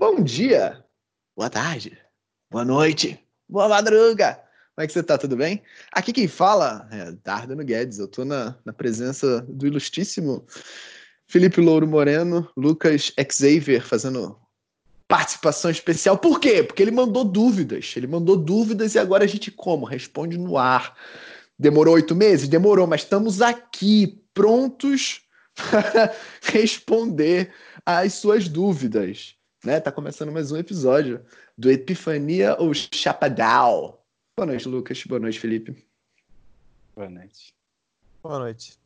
Bom dia, boa tarde, boa noite, boa madruga. Como é que você tá? Tudo bem? Aqui quem fala é Dardano Guedes. Eu tô na, na presença do ilustríssimo Felipe Louro Moreno, Lucas Xavier fazendo participação especial. Por quê? Porque ele mandou dúvidas. Ele mandou dúvidas e agora a gente como? Responde no ar. Demorou oito meses? Demorou, mas estamos aqui prontos para responder às suas dúvidas né? Tá começando mais um episódio do Epifania ou Chapadal. Boa noite, Lucas. Boa noite, Felipe. Boa noite. Boa noite.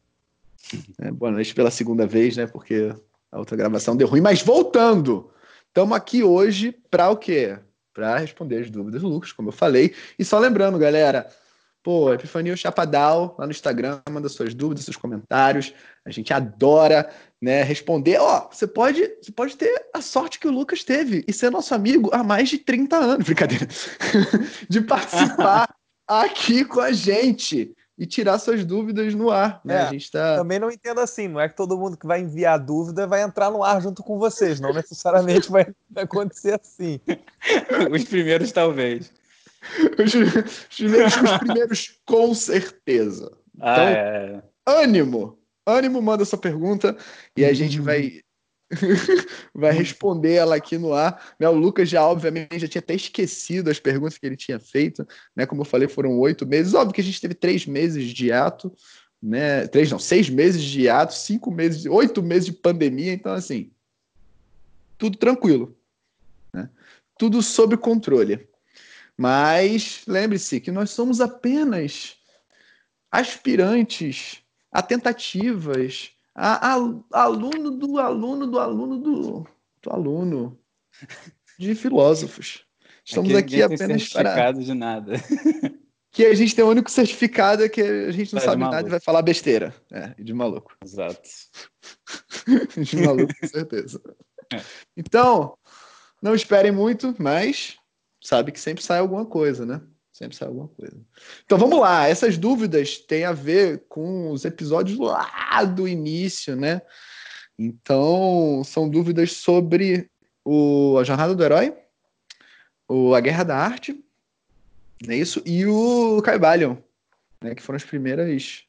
É, boa noite pela segunda vez, né? Porque a outra gravação deu ruim. Mas voltando, estamos aqui hoje para o quê? Para responder as dúvidas do Lucas, como eu falei. E só lembrando, galera, Pô, Epifania Chapadal, lá no Instagram, manda suas dúvidas, seus comentários. A gente adora né, responder. Ó, você pode, você pode ter a sorte que o Lucas teve e ser nosso amigo há mais de 30 anos, brincadeira, de participar aqui com a gente e tirar suas dúvidas no ar. Né? É, a gente tá... Também não entendo assim, não é que todo mundo que vai enviar dúvida vai entrar no ar junto com vocês, não necessariamente vai acontecer assim. Os primeiros, talvez. Os, os, primeiros, os primeiros, com certeza. Ah, então, ah, é. ânimo! Ânimo, manda sua pergunta e a gente vai vai responder ela aqui no ar. Né, o Lucas já, obviamente, já tinha até esquecido as perguntas que ele tinha feito. Né? Como eu falei, foram oito meses. Óbvio que a gente teve três meses de ato, né? Três, não, seis meses de ato, cinco meses, oito meses de pandemia. Então, assim, tudo tranquilo. Né? Tudo sob controle. Mas lembre-se que nós somos apenas aspirantes a tentativas, a, a, aluno do aluno do aluno do, do aluno de filósofos. Estamos aqui, aqui apenas para de nada. que a gente tem o único certificado é que a gente não tá sabe nada e vai falar besteira. É, de maluco. Exato. de maluco, com certeza. É. Então, não esperem muito, mas sabe que sempre sai alguma coisa, né? Sempre sai alguma coisa. Então vamos lá, essas dúvidas têm a ver com os episódios lá do início, né? Então, são dúvidas sobre o, a jornada do herói, o, a guerra da arte, é isso? E o Caibalion, né? Que foram as primeiras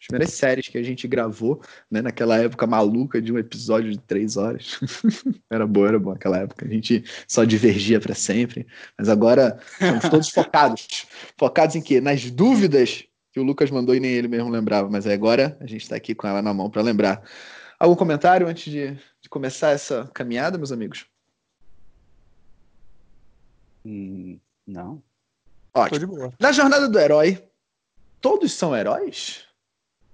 as primeiras séries que a gente gravou, né, naquela época maluca de um episódio de três horas. era boa, era boa aquela época. A gente só divergia para sempre. Mas agora estamos todos focados. Focados em quê? Nas dúvidas que o Lucas mandou e nem ele mesmo lembrava. Mas agora a gente está aqui com ela na mão para lembrar. Algum comentário antes de, de, começar essa caminhada, meus amigos? Hum, não. Ótimo. Na jornada do herói, todos são heróis?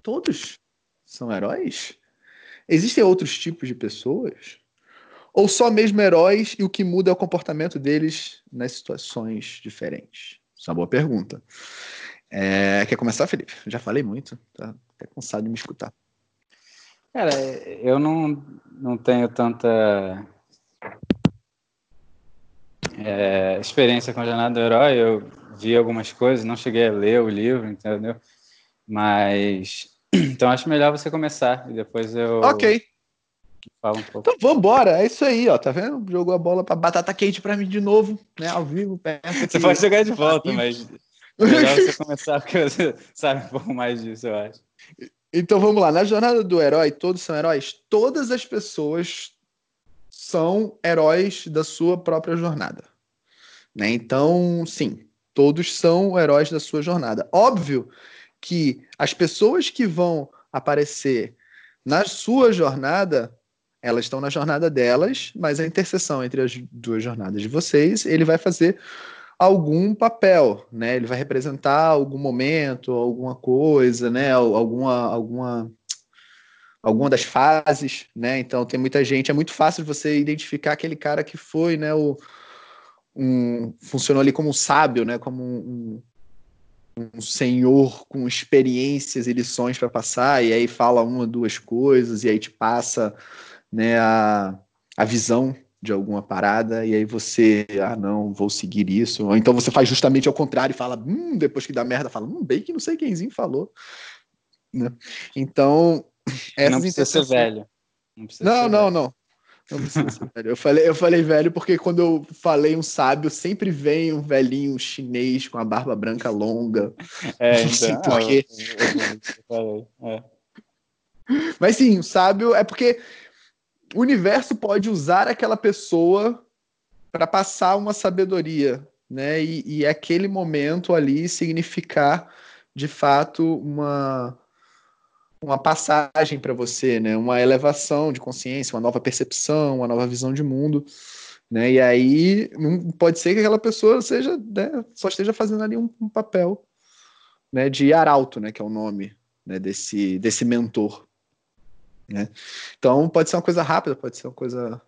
Todos são heróis? Existem outros tipos de pessoas? Ou só mesmo heróis e o que muda é o comportamento deles nas situações diferentes? Isso é uma boa pergunta. É, quer começar, Felipe? Já falei muito, tá até cansado de me escutar. Cara, eu não, não tenho tanta é, experiência com a Jornada do Herói. Eu vi algumas coisas, não cheguei a ler o livro, entendeu? Mas então acho melhor você começar e depois eu. Ok. Falo um pouco. Então vambora, é isso aí, ó. Tá vendo? Jogou a bola pra batata quente pra mim de novo, né? Ao vivo. Você pode jogar de volta, mas. Melhor você começar porque você sabe um pouco mais disso, eu acho. Então vamos lá. Na jornada do herói, todos são heróis? Todas as pessoas são heróis da sua própria jornada. Né? Então, sim, todos são heróis da sua jornada. Óbvio que as pessoas que vão aparecer na sua jornada, elas estão na jornada delas, mas a interseção entre as duas jornadas de vocês, ele vai fazer algum papel, né? Ele vai representar algum momento, alguma coisa, né? Alguma, alguma, alguma das fases, né? Então tem muita gente, é muito fácil você identificar aquele cara que foi, né? O, um, funcionou ali como um sábio, né? Como um, um senhor com experiências e lições para passar, e aí fala uma, duas coisas, e aí te passa né, a, a visão de alguma parada, e aí você, ah, não, vou seguir isso. Ou então você faz justamente ao contrário e fala, hum, depois que dá merda, fala, hum, bem que não sei quemzinho falou. Né? Então. Não precisa ser velho. Não, não, não, não. Não ser velho. Eu falei, eu falei velho porque quando eu falei um sábio, sempre vem um velhinho chinês com a barba branca longa. É, Não sei então. por quê. eu- eu- eu- é. Mas sim, o sábio é porque o universo pode usar aquela pessoa para passar uma sabedoria, né? E, e aquele momento ali significar de fato uma uma passagem para você, né? Uma elevação de consciência, uma nova percepção, uma nova visão de mundo, né? E aí pode ser que aquela pessoa seja, né, só esteja fazendo ali um, um papel, né? De arauto, né? Que é o nome né, desse desse mentor. Né? Então pode ser uma coisa rápida, pode ser uma coisa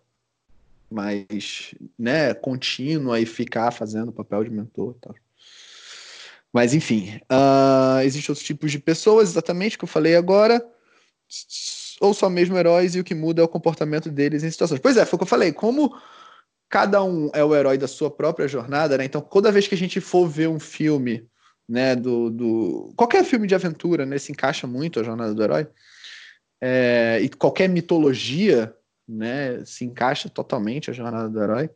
mais né, contínua e ficar fazendo o papel de mentor e. Mas enfim, uh, existem outros tipos de pessoas, exatamente que eu falei agora, ou só mesmo heróis e o que muda é o comportamento deles em situações. Pois é, foi o que eu falei, como cada um é o herói da sua própria jornada, né? Então toda vez que a gente for ver um filme, né, do, do... qualquer filme de aventura, né, se encaixa muito a jornada do herói, é, e qualquer mitologia né, se encaixa totalmente a jornada do herói.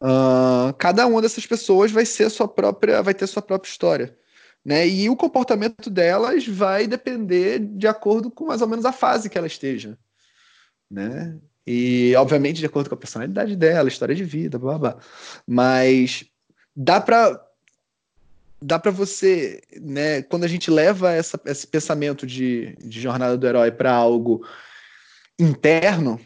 Uh, cada uma dessas pessoas vai ser sua própria, vai ter sua própria história, né? E o comportamento delas vai depender de acordo com mais ou menos a fase que ela esteja, né? E obviamente de acordo com a personalidade dela, história de vida, blá blá. blá. Mas dá para dá para você, né, quando a gente leva essa, esse pensamento de, de jornada do herói para algo interno,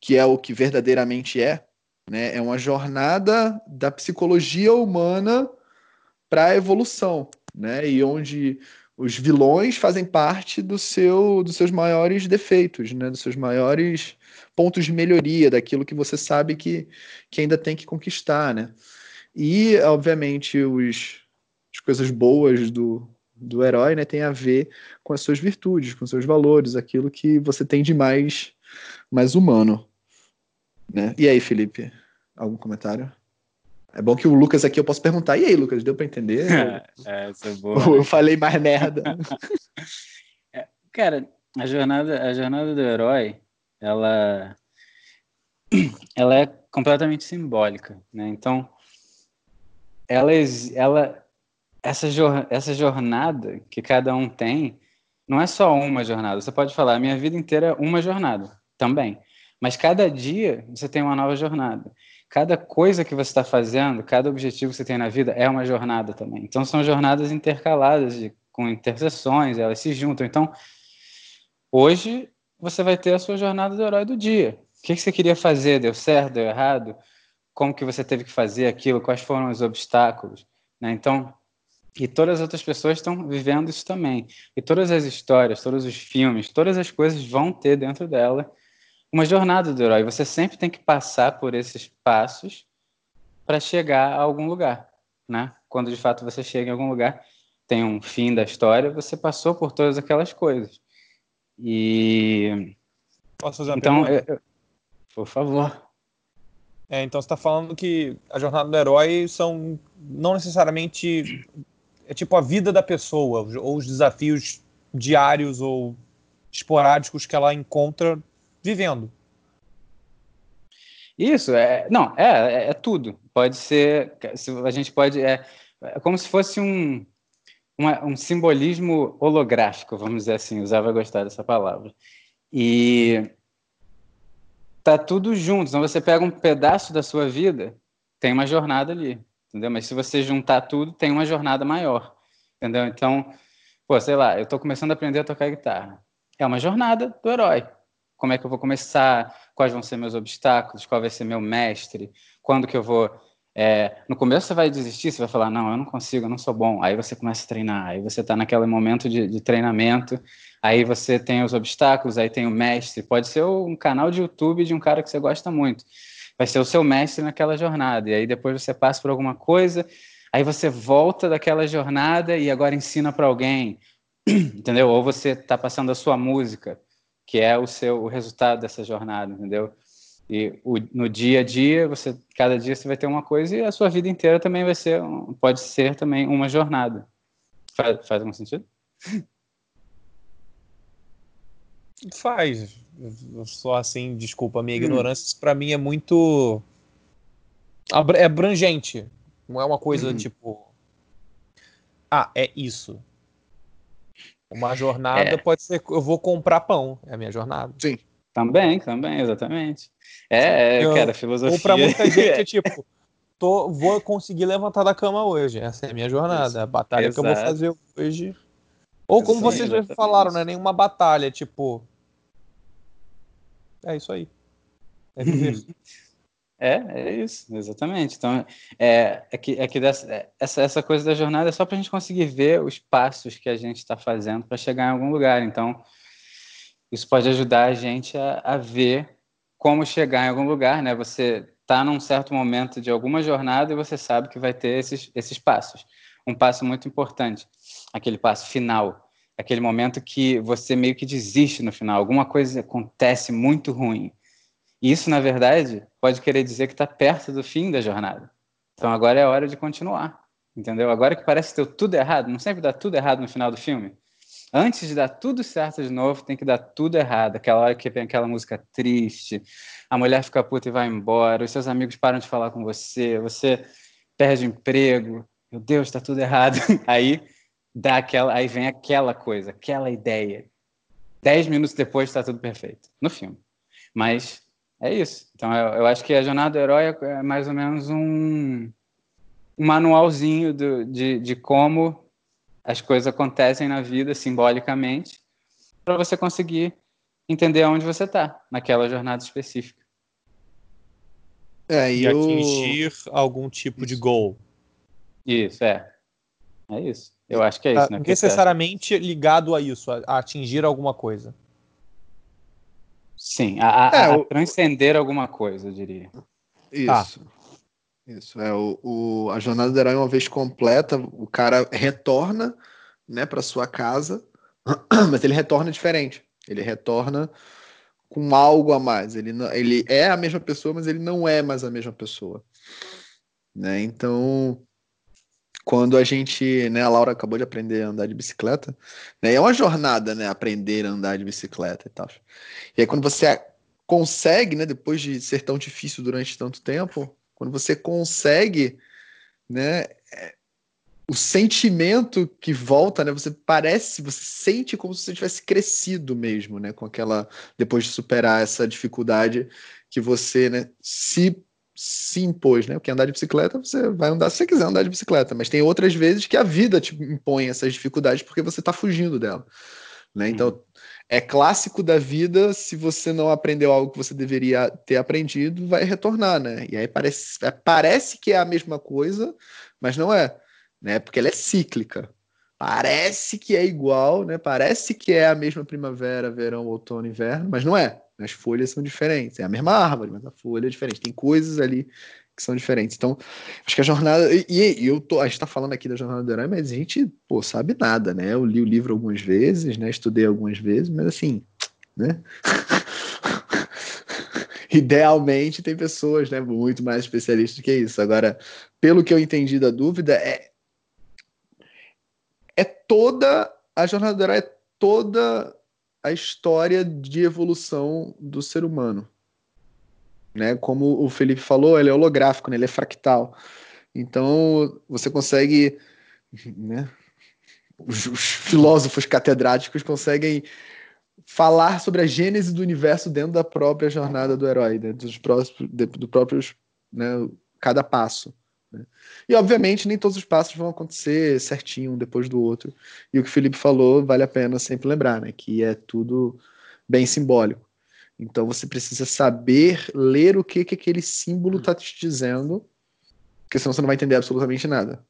que é o que verdadeiramente é, né, é uma jornada da psicologia humana para a evolução, né, e onde os vilões fazem parte do seu, dos seus maiores defeitos, né, dos seus maiores pontos de melhoria, daquilo que você sabe que, que ainda tem que conquistar, né. E, obviamente, os, as coisas boas do, do herói, né, tem a ver com as suas virtudes, com os seus valores, aquilo que você tem de mais, mais humano. Né? E aí, Felipe, algum comentário? É bom que o Lucas aqui eu posso perguntar. E aí, Lucas, deu para entender? É, essa é boa. Ou eu falei mais merda? Cara, a jornada, a jornada do herói, ela, ela é completamente simbólica, né? Então, ela, ela essa, jor- essa jornada que cada um tem não é só uma jornada. Você pode falar, a minha vida inteira é uma jornada também. Mas cada dia você tem uma nova jornada. Cada coisa que você está fazendo, cada objetivo que você tem na vida é uma jornada também. Então são jornadas intercaladas, de, com interseções, elas se juntam. Então, hoje você vai ter a sua jornada do herói do dia. O que, que você queria fazer? Deu certo? Deu errado? Como que você teve que fazer aquilo? Quais foram os obstáculos? Né? Então, e todas as outras pessoas estão vivendo isso também. E todas as histórias, todos os filmes, todas as coisas vão ter dentro dela uma jornada do herói. Você sempre tem que passar por esses passos para chegar a algum lugar, né? Quando de fato você chega em algum lugar, tem um fim da história, você passou por todas aquelas coisas. E Posso fazer uma então, pergunta? eu- por favor. É, então você está falando que a jornada do herói são não necessariamente é tipo a vida da pessoa ou os desafios diários ou esporádicos que ela encontra vivendo. Isso, é, não, é, é, é tudo. Pode ser, se a gente pode, é, é como se fosse um, um simbolismo holográfico, vamos dizer assim, usava gostar dessa palavra. E tá tudo junto. Então você pega um pedaço da sua vida, tem uma jornada ali, entendeu? Mas se você juntar tudo, tem uma jornada maior, entendeu? Então, pô, sei lá, eu tô começando a aprender a tocar guitarra. É uma jornada do herói. Como é que eu vou começar? Quais vão ser meus obstáculos? Qual vai ser meu mestre? Quando que eu vou é, no começo você vai desistir, você vai falar, não, eu não consigo, eu não sou bom. Aí você começa a treinar, aí você está naquele momento de, de treinamento, aí você tem os obstáculos, aí tem o mestre. Pode ser um canal de YouTube de um cara que você gosta muito. Vai ser o seu mestre naquela jornada. E aí depois você passa por alguma coisa, aí você volta daquela jornada e agora ensina para alguém, entendeu? Ou você está passando a sua música, que é o seu o resultado dessa jornada, entendeu? E o, no dia a dia, você cada dia você vai ter uma coisa e a sua vida inteira também vai ser, pode ser também uma jornada. Faz, faz algum sentido? Faz. Só assim, desculpa a minha hum. ignorância, para mim é muito é abrangente. Não é uma coisa hum. tipo. Ah, é isso. Uma jornada é. pode ser. Eu vou comprar pão. É a minha jornada. Sim. Também, também, exatamente. É, eu, cara, filosofia. Ou pra muita gente é tipo. Tô, vou conseguir levantar da cama hoje. Essa é a minha jornada. Isso. A batalha Exato. que eu vou fazer hoje. Ou como vocês já falaram, não é nenhuma batalha, tipo. É isso aí. É viver. É, é isso, exatamente. Então, é, é que, é que dessa, é, essa, essa coisa da jornada é só para a gente conseguir ver os passos que a gente está fazendo para chegar em algum lugar. Então, isso pode ajudar a gente a, a ver como chegar em algum lugar, né? Você está num certo momento de alguma jornada e você sabe que vai ter esses, esses passos. Um passo muito importante, aquele passo final, aquele momento que você meio que desiste no final, alguma coisa acontece muito ruim isso, na verdade, pode querer dizer que está perto do fim da jornada. Então agora é hora de continuar, entendeu? Agora que parece ter tudo errado, não sempre dá tudo errado no final do filme. Antes de dar tudo certo de novo, tem que dar tudo errado. Aquela hora que vem aquela música triste, a mulher fica puta e vai embora, os seus amigos param de falar com você, você perde emprego, meu Deus, está tudo errado. Aí dá aquela, aí vem aquela coisa, aquela ideia. Dez minutos depois está tudo perfeito no filme. Mas é isso. Então, eu, eu, acho que a jornada do herói é mais ou menos um, um manualzinho do, de, de como as coisas acontecem na vida simbolicamente, para você conseguir entender aonde você está naquela jornada específica. É, e eu... atingir algum tipo isso. de goal. Isso, é. É isso. Eu acho que é isso. Né? Necessariamente ligado a isso, a, a atingir alguma coisa. Sim, a, é, a, o... transcender alguma coisa, eu diria. Isso. Ah. Isso. É, o, o, a jornada do herói, uma vez completa, o cara retorna né, para sua casa, mas ele retorna diferente. Ele retorna com algo a mais. Ele, ele é a mesma pessoa, mas ele não é mais a mesma pessoa. Né? Então, quando a gente, né, a Laura acabou de aprender a andar de bicicleta, né, é uma jornada, né, aprender a andar de bicicleta e tal. E aí quando você consegue, né, depois de ser tão difícil durante tanto tempo, quando você consegue, né, é, o sentimento que volta, né, você parece, você sente como se você tivesse crescido mesmo, né, com aquela, depois de superar essa dificuldade que você, né, se se impôs, né? Porque andar de bicicleta, você vai andar se você quiser andar de bicicleta, mas tem outras vezes que a vida te impõe essas dificuldades porque você está fugindo dela, né? Então, é clássico da vida, se você não aprendeu algo que você deveria ter aprendido, vai retornar, né? E aí parece, é, parece que é a mesma coisa, mas não é, né? Porque ela é cíclica. Parece que é igual, né? Parece que é a mesma primavera, verão, outono, inverno, mas não é. As folhas são diferentes. É a mesma árvore, mas a folha é diferente. Tem coisas ali que são diferentes. Então, acho que a jornada. E, e eu tô, a gente está falando aqui da jornada do herói, mas a gente, pô, sabe nada, né? Eu li o livro algumas vezes, né? Estudei algumas vezes, mas assim, né? Idealmente tem pessoas, né, muito mais especialistas que isso. Agora, pelo que eu entendi da dúvida, é é toda a jornada do herói é toda a história de evolução do ser humano. Né? Como o Felipe falou, ele é holográfico, né? ele é fractal. Então, você consegue. Né? Os, os filósofos catedráticos conseguem falar sobre a gênese do universo dentro da própria jornada do herói, dentro dos próprios, do próprios né, cada passo. Né? E, obviamente, nem todos os passos vão acontecer certinho um depois do outro. E o que o Felipe falou vale a pena sempre lembrar, né? que é tudo bem simbólico. Então você precisa saber ler o que, que aquele símbolo está te dizendo, porque senão você não vai entender absolutamente nada.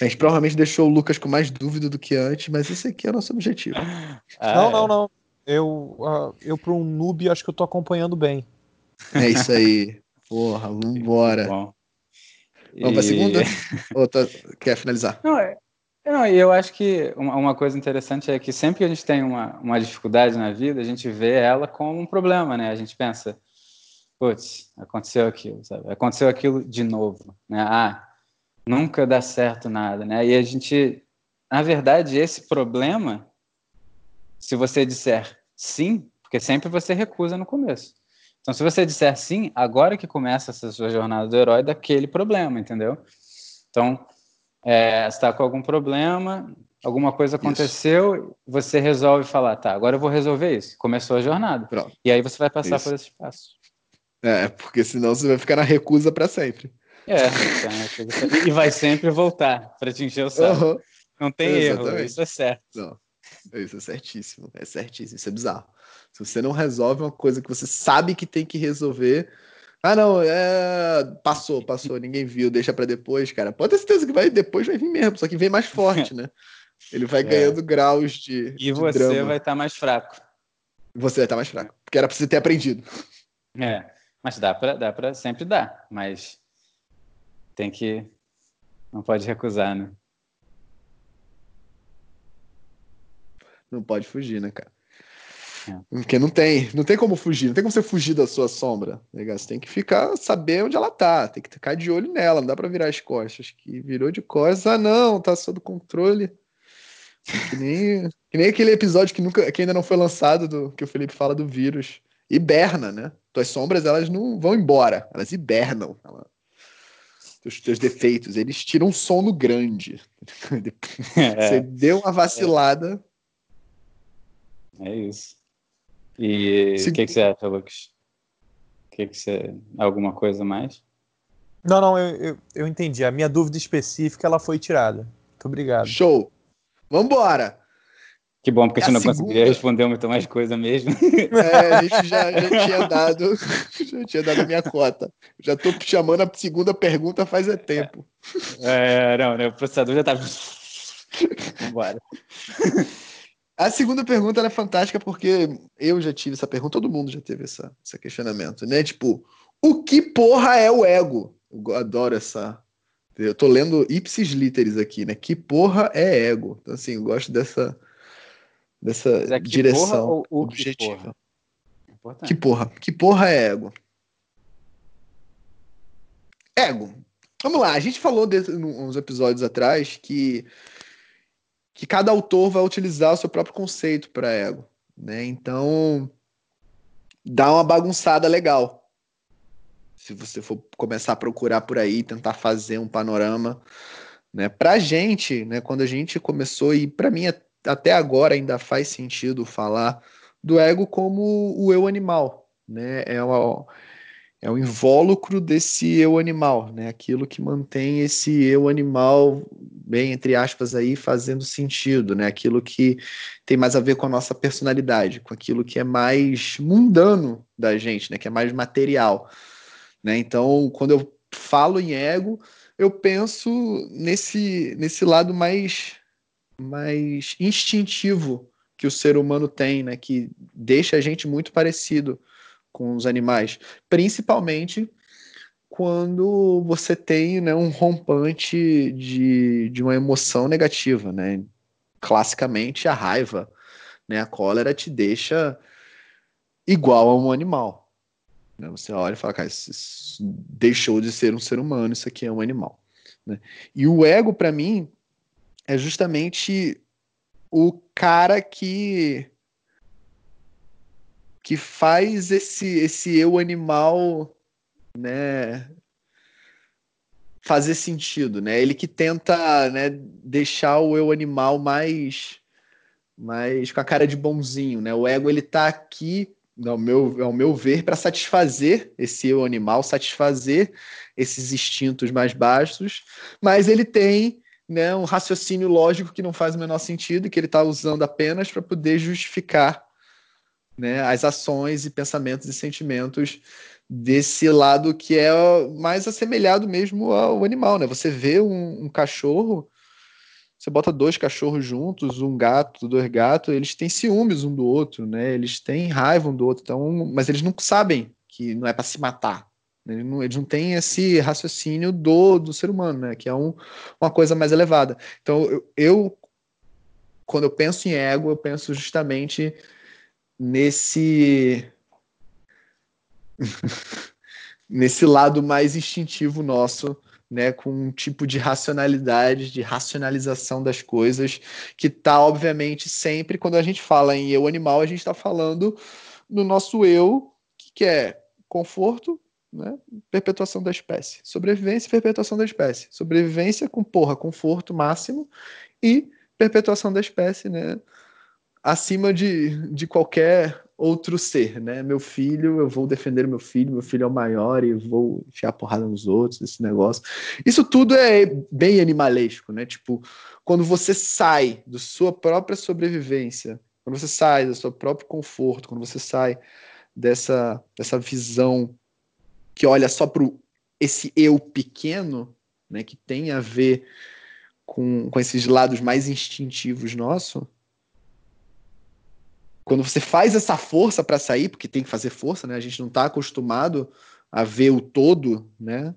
A gente provavelmente deixou o Lucas com mais dúvida do que antes, mas esse aqui é o nosso objetivo. Ah, não, não, não. Eu, uh, eu para um noob, acho que eu tô acompanhando bem. É isso aí. Porra, vambora. Bom. Vamos e... pra segunda? Ou tá... quer finalizar? Não, é... Não, eu acho que uma, uma, coisa interessante é que sempre que a gente tem uma, uma dificuldade na vida, a gente vê ela como um problema, né? A gente pensa, putz, aconteceu aquilo, sabe? Aconteceu aquilo de novo, né? Ah, nunca dá certo nada, né? E a gente, na verdade, esse problema se você disser sim, porque sempre você recusa no começo. Então, se você disser sim, agora que começa essa sua jornada do herói daquele problema, entendeu? Então, é, está com algum problema, alguma coisa aconteceu, isso. você resolve falar, tá, agora eu vou resolver isso. Começou a jornada. Pronto. E aí você vai passar isso. por esse passo. É, porque senão você vai ficar na recusa para sempre. É, então, e vai sempre voltar para te encher o saco. Uhum. Não tem Exatamente. erro, isso é certo. Não, isso é certíssimo, é certíssimo, isso é bizarro. Se você não resolve uma coisa que você sabe que tem que resolver, ah, não, é... passou, passou, ninguém viu, deixa para depois, cara. Pode ter certeza que vai depois vai vir mesmo, só que vem mais forte, né? Ele vai é. ganhando graus de. E de você drama. vai estar tá mais fraco. Você vai estar tá mais fraco, porque era para você ter aprendido. É, mas dá para dá para sempre dar, mas tem que não pode recusar, né? Não pode fugir, né, cara? É. Porque não tem, não tem como fugir, não tem como você fugir da sua sombra. Né? Você tem que ficar, saber onde ela tá, tem que ficar de olho nela, não dá para virar as costas. Que virou de costas, ah não, tá sob controle. Que nem, que nem aquele episódio que, nunca, que ainda não foi lançado, do, que o Felipe fala do vírus. Hiberna, né? Tuas sombras, elas não vão embora, elas hibernam. Ela, teus, teus defeitos, eles tiram um sono grande. É. Você deu uma vacilada. É isso. E o que, que, você acha, Lucas? Que que você... Alguma coisa mais? Não, não, eu, eu, eu, entendi. A minha dúvida específica ela foi tirada. Muito obrigado. Show. Vambora! Que bom, porque é a gente não segunda... conseguiria responder muito mais coisa mesmo. É, a gente já, já tinha dado já tinha dado a minha cota. Já tô chamando a segunda pergunta faz é tempo. É, não, né, o processador já tá. Vambora. A segunda pergunta é fantástica porque eu já tive essa pergunta, todo mundo já teve essa, esse questionamento, né? Tipo, o que porra é o ego? Eu adoro essa. Eu tô lendo ipsis literis aqui, né? Que porra é ego? Então, assim, eu gosto dessa, dessa é direção objetiva. Que porra? que porra? Que porra é ego? Ego. Vamos lá, a gente falou de, uns episódios atrás que que cada autor vai utilizar o seu próprio conceito para ego, né? Então dá uma bagunçada legal. Se você for começar a procurar por aí, tentar fazer um panorama, né? Pra gente, né, quando a gente começou e para mim até agora ainda faz sentido falar do ego como o eu animal, né? É uma, é o invólucro desse eu animal, né? Aquilo que mantém esse eu animal, bem entre aspas aí, fazendo sentido, né? Aquilo que tem mais a ver com a nossa personalidade, com aquilo que é mais mundano da gente, né? Que é mais material, né? Então, quando eu falo em ego, eu penso nesse nesse lado mais mais instintivo que o ser humano tem, né? Que deixa a gente muito parecido com os animais, principalmente quando você tem né, um rompante de, de uma emoção negativa, né? Classicamente, a raiva, né? A cólera te deixa igual a um animal. Né? Você olha e fala, cara, isso deixou de ser um ser humano, isso aqui é um animal. Né? E o ego, para mim, é justamente o cara que que faz esse, esse eu animal, né, fazer sentido, né? Ele que tenta, né, deixar o eu animal mais mais com a cara de bonzinho, né? O ego ele tá aqui, ao meu, ao meu ver, para satisfazer esse eu animal, satisfazer esses instintos mais baixos, mas ele tem né, um raciocínio lógico que não faz o menor sentido que ele está usando apenas para poder justificar né, as ações e pensamentos e sentimentos desse lado que é mais assemelhado mesmo ao animal, né? Você vê um, um cachorro, você bota dois cachorros juntos, um gato, dois gatos, eles têm ciúmes um do outro, né? Eles têm raiva um do outro, então, mas eles não sabem que não é para se matar. Né? Eles não, eles não têm esse raciocínio do, do ser humano, né? Que é um, uma coisa mais elevada. Então, eu, eu, quando eu penso em ego, eu penso justamente nesse nesse lado mais instintivo nosso né, com um tipo de racionalidade, de racionalização das coisas, que está, obviamente, sempre, quando a gente fala em eu animal, a gente está falando no nosso eu, que é conforto, né, perpetuação da espécie. Sobrevivência e perpetuação da espécie. Sobrevivência com, porra, conforto máximo e perpetuação da espécie, né, acima de, de qualquer outro ser, né? Meu filho, eu vou defender meu filho, meu filho é o maior e vou enfiar porrada nos outros, esse negócio. Isso tudo é bem animalesco, né? Tipo, quando você sai da sua própria sobrevivência, quando você sai do seu próprio conforto, quando você sai dessa, dessa visão que olha só para esse eu pequeno, né, que tem a ver com, com esses lados mais instintivos nossos, quando você faz essa força para sair, porque tem que fazer força, né? A gente não está acostumado a ver o todo, né?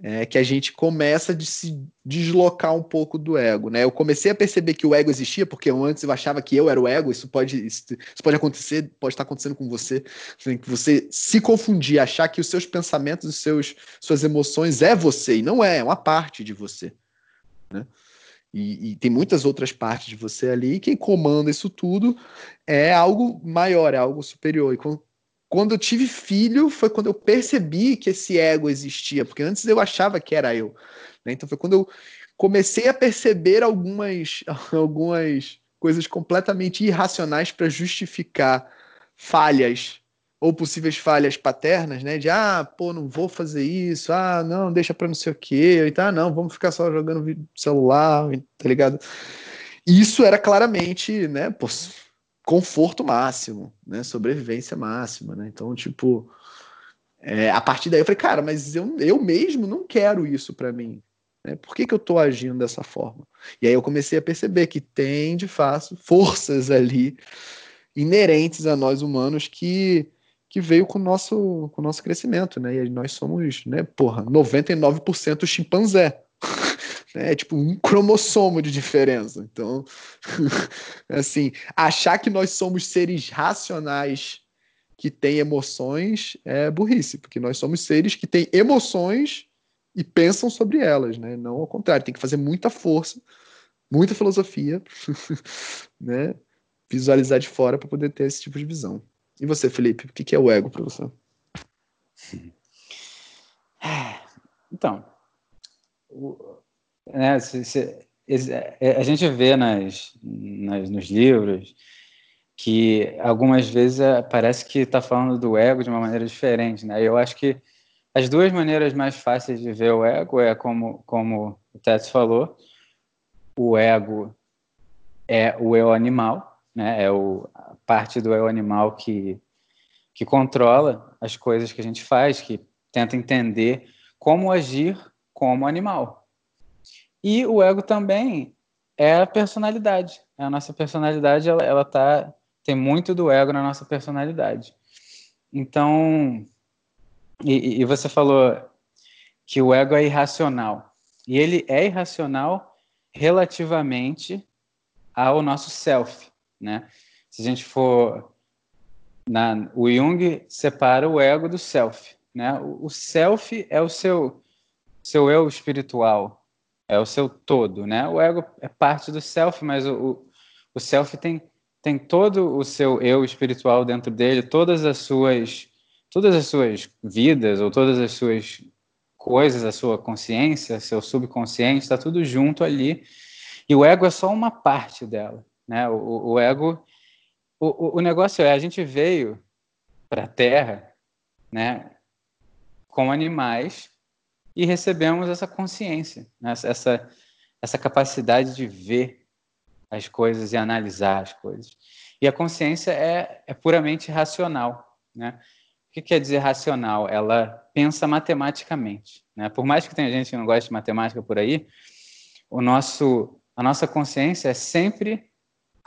É que a gente começa a se deslocar um pouco do ego, né? Eu comecei a perceber que o ego existia, porque eu antes eu achava que eu era o ego, isso pode, isso pode acontecer, pode estar acontecendo com você, assim, que você se confundir, achar que os seus pensamentos, os seus, suas emoções é você, e não é, é uma parte de você, né? E, e, tem muitas outras partes de você ali, e quem comanda isso tudo é algo maior, é algo superior. E quando, quando eu tive filho, foi quando eu percebi que esse ego existia, porque antes eu achava que era eu. Né? Então foi quando eu comecei a perceber algumas, algumas coisas completamente irracionais para justificar falhas ou possíveis falhas paternas, né? De ah, pô, não vou fazer isso, ah, não, deixa para não sei o quê, e tá, não, vamos ficar só jogando celular, tá ligado? Isso era claramente, né, pô, conforto máximo, né, sobrevivência máxima, né? Então, tipo, é, a partir daí eu falei, cara, mas eu, eu mesmo não quero isso para mim. Né? Por que, que eu tô agindo dessa forma? E aí eu comecei a perceber que tem, de fato, forças ali inerentes a nós humanos que que veio com o nosso, com o nosso crescimento, né? E nós somos, né, porra, 99% chimpanzé. É tipo um cromossomo de diferença. Então, assim, achar que nós somos seres racionais que têm emoções é burrice, porque nós somos seres que têm emoções e pensam sobre elas, né? Não ao contrário, tem que fazer muita força, muita filosofia, né? Visualizar de fora para poder ter esse tipo de visão. E você, Felipe, o que é o ego para você? Então, o, né, se, se, é, a gente vê nas, nas, nos livros que algumas vezes é, parece que está falando do ego de uma maneira diferente, né? Eu acho que as duas maneiras mais fáceis de ver o ego é como, como o Tets falou, o ego é o eu animal, né? É o, a parte do eu animal que, que controla as coisas que a gente faz, que tenta entender como agir como animal. E o ego também é a personalidade. A nossa personalidade, ela, ela tá, tem muito do ego na nossa personalidade. Então, e, e você falou que o ego é irracional. E ele é irracional relativamente ao nosso self né? Se a gente for na, o Jung separa o ego do self, né? O, o self é o seu seu eu espiritual, é o seu todo, né? O ego é parte do self, mas o, o, o self tem tem todo o seu eu espiritual dentro dele, todas as suas todas as suas vidas ou todas as suas coisas, a sua consciência, seu subconsciente, está tudo junto ali. E o ego é só uma parte dela. Né? O, o ego. O, o negócio é, a gente veio para a Terra né, com animais e recebemos essa consciência, né? essa, essa capacidade de ver as coisas e analisar as coisas. E a consciência é, é puramente racional. Né? O que quer dizer racional? Ela pensa matematicamente. Né? Por mais que tenha gente que não goste de matemática por aí, o nosso, a nossa consciência é sempre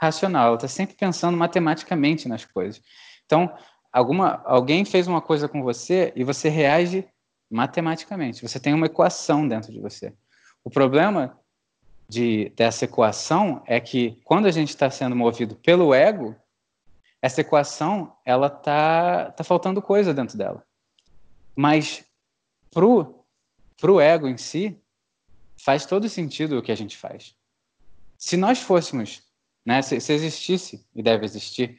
racional, ela está sempre pensando matematicamente nas coisas. Então, alguma, alguém fez uma coisa com você e você reage matematicamente. Você tem uma equação dentro de você. O problema de, dessa equação é que quando a gente está sendo movido pelo ego, essa equação ela tá, tá faltando coisa dentro dela. Mas pro para o ego em si, faz todo sentido o que a gente faz. Se nós fôssemos, né, se, se existisse, e deve existir,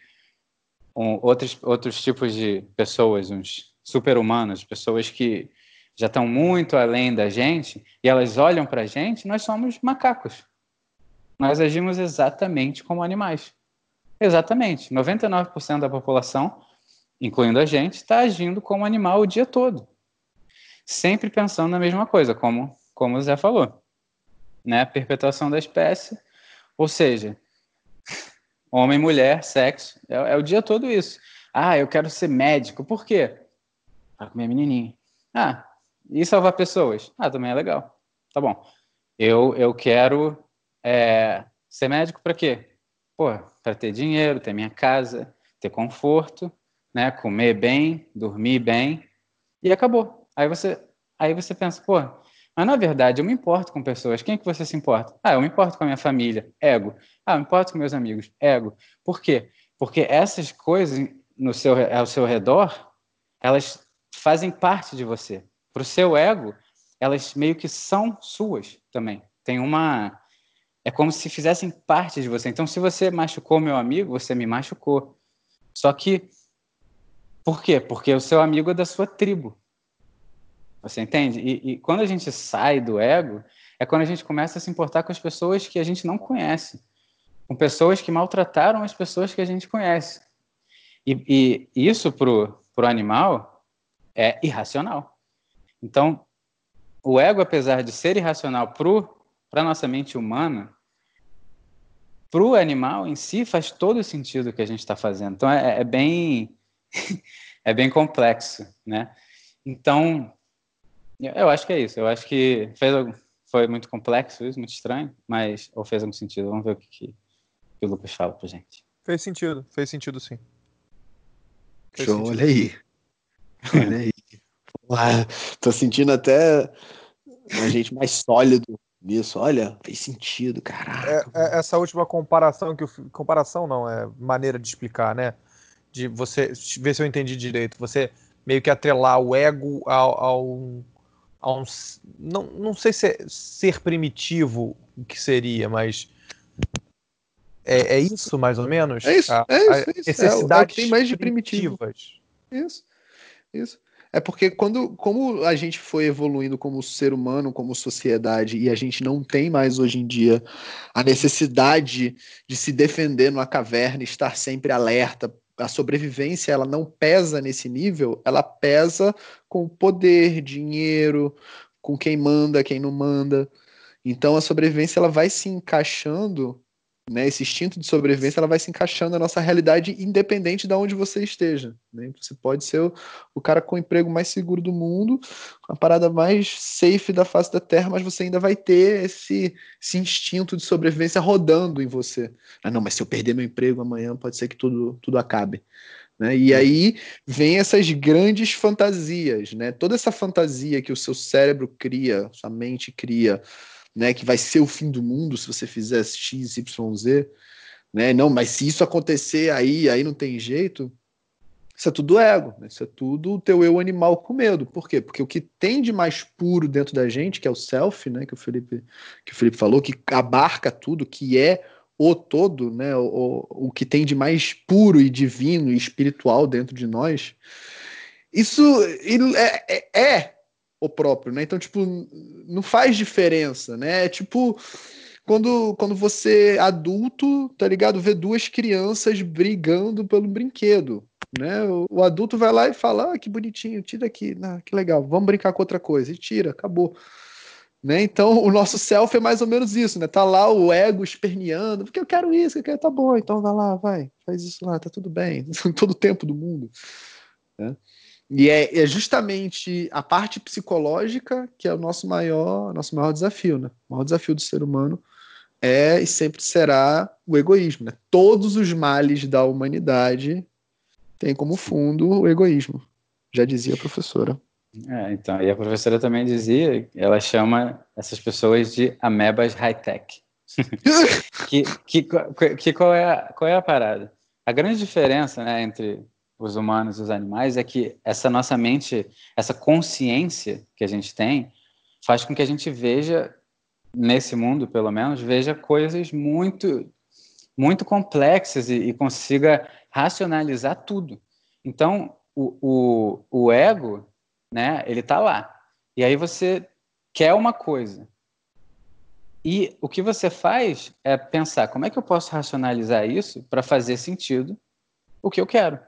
um, outros, outros tipos de pessoas, uns super-humanos, pessoas que já estão muito além da gente, e elas olham para a gente, nós somos macacos. Nós agimos exatamente como animais. Exatamente. 99% da população, incluindo a gente, está agindo como animal o dia todo. Sempre pensando na mesma coisa, como, como o Zé falou. Né? Perpetuação da espécie. Ou seja, homem, mulher, sexo. É, é, o dia todo isso. Ah, eu quero ser médico. Por quê? Para comer menininho. Ah, e salvar pessoas? Ah, também é legal. Tá bom. Eu, eu quero é, ser médico para quê? Pô, para ter dinheiro, ter minha casa, ter conforto, né? Comer bem, dormir bem e acabou. Aí você, aí você pensa, pô, mas na verdade eu me importo com pessoas. Quem é que você se importa? Ah, eu me importo com a minha família, ego. Ah, eu me importo com meus amigos, ego. Por quê? Porque essas coisas no seu, ao seu redor, elas fazem parte de você. Para o seu ego, elas meio que são suas também. Tem uma é como se fizessem parte de você. Então, se você machucou meu amigo, você me machucou. Só que, por quê? Porque o seu amigo é da sua tribo. Você entende? E, e, quando a gente sai do ego, é quando a gente começa a se importar com as pessoas que a gente não conhece, com pessoas que maltrataram as pessoas que a gente conhece. E, e isso para o animal é irracional. Então, o ego, apesar de ser irracional para nossa mente humana, para o animal em si faz todo o sentido o que a gente está fazendo. Então é, é, bem é bem complexo, né? Então eu acho que é isso. Eu acho que fez, foi muito complexo isso, muito estranho, mas ou fez algum sentido. Vamos ver o que, que, o Lucas fala para gente. Fez sentido, fez sentido sim. Fez Show, sentido. olha aí. Olha aí. Ué, tô sentindo até a gente mais sólido nisso. Olha, fez sentido, caraca. É, é, essa última comparação que eu, comparação não é maneira de explicar, né? De você ver se eu entendi direito. Você meio que atrelar o ego ao, ao, a um não, não sei se é ser primitivo o que seria, mas é, é isso mais ou menos. É isso. A, é isso, é isso. Necessidades é, é o que tem mais de primitivas. Isso. Isso. É porque quando, como a gente foi evoluindo como ser humano, como sociedade, e a gente não tem mais hoje em dia a necessidade de se defender numa caverna, estar sempre alerta, a sobrevivência ela não pesa nesse nível, ela pesa com poder, dinheiro, com quem manda, quem não manda. Então a sobrevivência ela vai se encaixando né, esse instinto de sobrevivência ela vai se encaixando na nossa realidade independente de onde você esteja. Né? Você pode ser o, o, cara com o emprego mais seguro do mundo, a parada mais safe da face da Terra, mas você ainda vai ter esse, esse instinto de sobrevivência rodando em você. Ah, não, mas se eu perder meu emprego amanhã, pode ser que tudo, tudo acabe. Né? E aí vem essas grandes fantasias, né? Toda essa fantasia que o seu cérebro cria, sua mente cria, né, que vai ser o fim do mundo se você fizer X, Y, Z, né? Não, mas se isso acontecer aí, aí não tem jeito. Isso é tudo ego, né? isso é tudo o teu eu animal com medo. Por quê? Porque o que tem de mais puro dentro da gente, que é o self, né, que o Felipe, que o Felipe falou, que abarca tudo, que é o todo, né, o, o que tem de mais puro e divino e espiritual dentro de nós, isso é, é, é o próprio, né? Então, tipo, não faz diferença, né? É tipo quando, quando você, adulto, tá ligado? Vê duas crianças brigando pelo brinquedo, né? O, o adulto vai lá e fala, ah, que bonitinho, tira aqui, ah, que legal, vamos brincar com outra coisa, e tira, acabou. Né? Então, o nosso self é mais ou menos isso, né? Tá lá o ego esperneando, porque eu quero isso, eu quero, tá bom, então vai lá, vai, faz isso lá, tá tudo bem, todo o tempo do mundo. Né? E é, é, justamente a parte psicológica que é o nosso maior, nosso maior desafio, né? O maior desafio do ser humano é e sempre será o egoísmo, né? Todos os males da humanidade têm como fundo o egoísmo, já dizia a professora. É, então, e a professora também dizia, ela chama essas pessoas de amebas high-tech. que, que, que qual, é, a, qual é a parada? A grande diferença né, entre os humanos e os animais é que essa nossa mente, essa consciência que a gente tem, faz com que a gente veja, nesse mundo pelo menos, veja coisas muito, muito complexas e, e consiga racionalizar tudo. Então, o, o, o ego, né, ele está lá. E aí você quer uma coisa. E o que você faz é pensar como é que eu posso racionalizar isso para fazer sentido o que eu quero.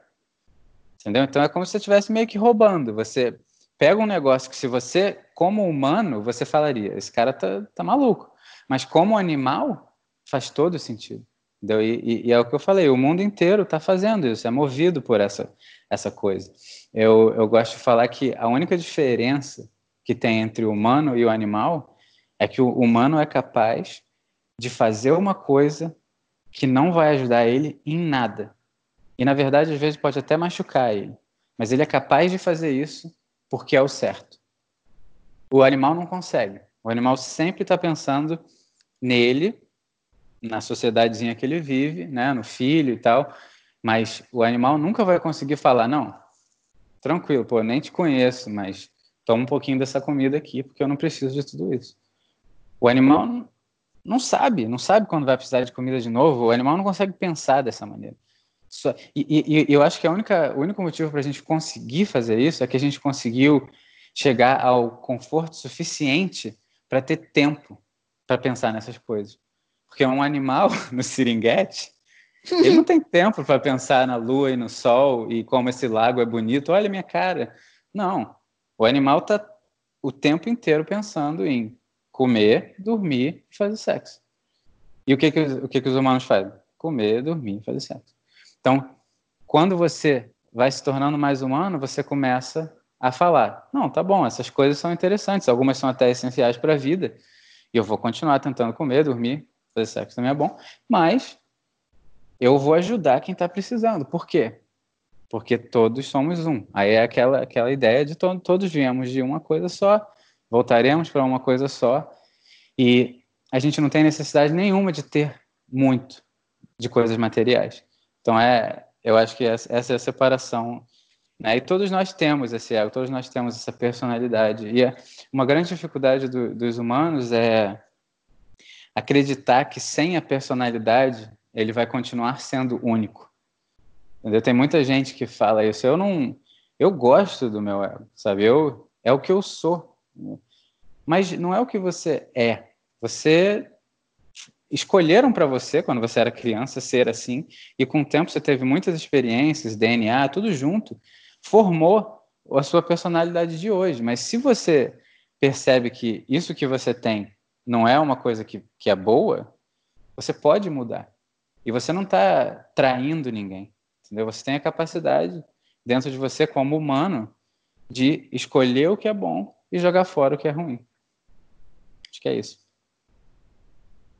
Entendeu? Então é como se você estivesse meio que roubando. Você pega um negócio que se você, como humano, você falaria, esse cara tá, tá maluco. Mas como animal, faz todo sentido. Entendeu? E, e, e é o que eu falei, o mundo inteiro está fazendo isso, é movido por essa, essa coisa. Eu, eu gosto de falar que a única diferença que tem entre o humano e o animal é que o humano é capaz de fazer uma coisa que não vai ajudar ele em nada. E na verdade, às vezes pode até machucar ele, mas ele é capaz de fazer isso porque é o certo. O animal não consegue. O animal sempre está pensando nele, na sociedadezinha que ele vive, né, no filho e tal, mas o animal nunca vai conseguir falar, não, tranquilo, pô, nem te conheço, mas toma um pouquinho dessa comida aqui, porque eu não preciso de tudo isso. O animal não sabe, não sabe quando vai precisar de comida de novo, o animal não consegue pensar dessa maneira. Só, e, e, eu acho que a única, o único motivo para a gente conseguir fazer isso é que a gente conseguiu chegar ao conforto suficiente para ter tempo para pensar nessas coisas. Porque um animal no seringuete, ele não tem tempo para pensar na lua e no sol e como esse lago é bonito. Olha minha cara. Não. O animal está o tempo inteiro pensando em comer, dormir e fazer sexo. E o que, que, o que, que os humanos fazem? Comer, dormir e fazer sexo. Então, quando você vai se tornando mais humano, você começa a falar: não, tá bom, essas coisas são interessantes, algumas são até essenciais para a vida, e eu vou continuar tentando comer, dormir, fazer sexo também é bom, mas eu vou ajudar quem está precisando. Por quê? Porque todos somos um. Aí é aquela, aquela ideia de to todos viemos de uma coisa só, voltaremos para uma coisa só, e a gente não tem necessidade nenhuma de ter muito de coisas materiais. Então, é, eu acho que essa, é a separação. Né? E todos nós temos esse ego, todos nós temos essa personalidade. E é, uma grande dificuldade do, dos humanos é acreditar que sem a personalidade ele vai continuar sendo único. Entendeu? Tem muita gente que fala isso. Eu não, eu gosto do meu ego, sabe? Eu é o que eu sou. Mas não é o que você é. Você escolheram para você, quando você era criança, ser assim, e com o tempo você teve muitas experiências, DNA, tudo junto, formou a sua personalidade de hoje. Mas se você percebe que isso que você tem não é uma coisa que, que é boa, você pode mudar. E você não está traindo ninguém. Entendeu? Você tem a capacidade, dentro de você, como humano, de escolher o que é bom e jogar fora o que é ruim. Acho que é isso.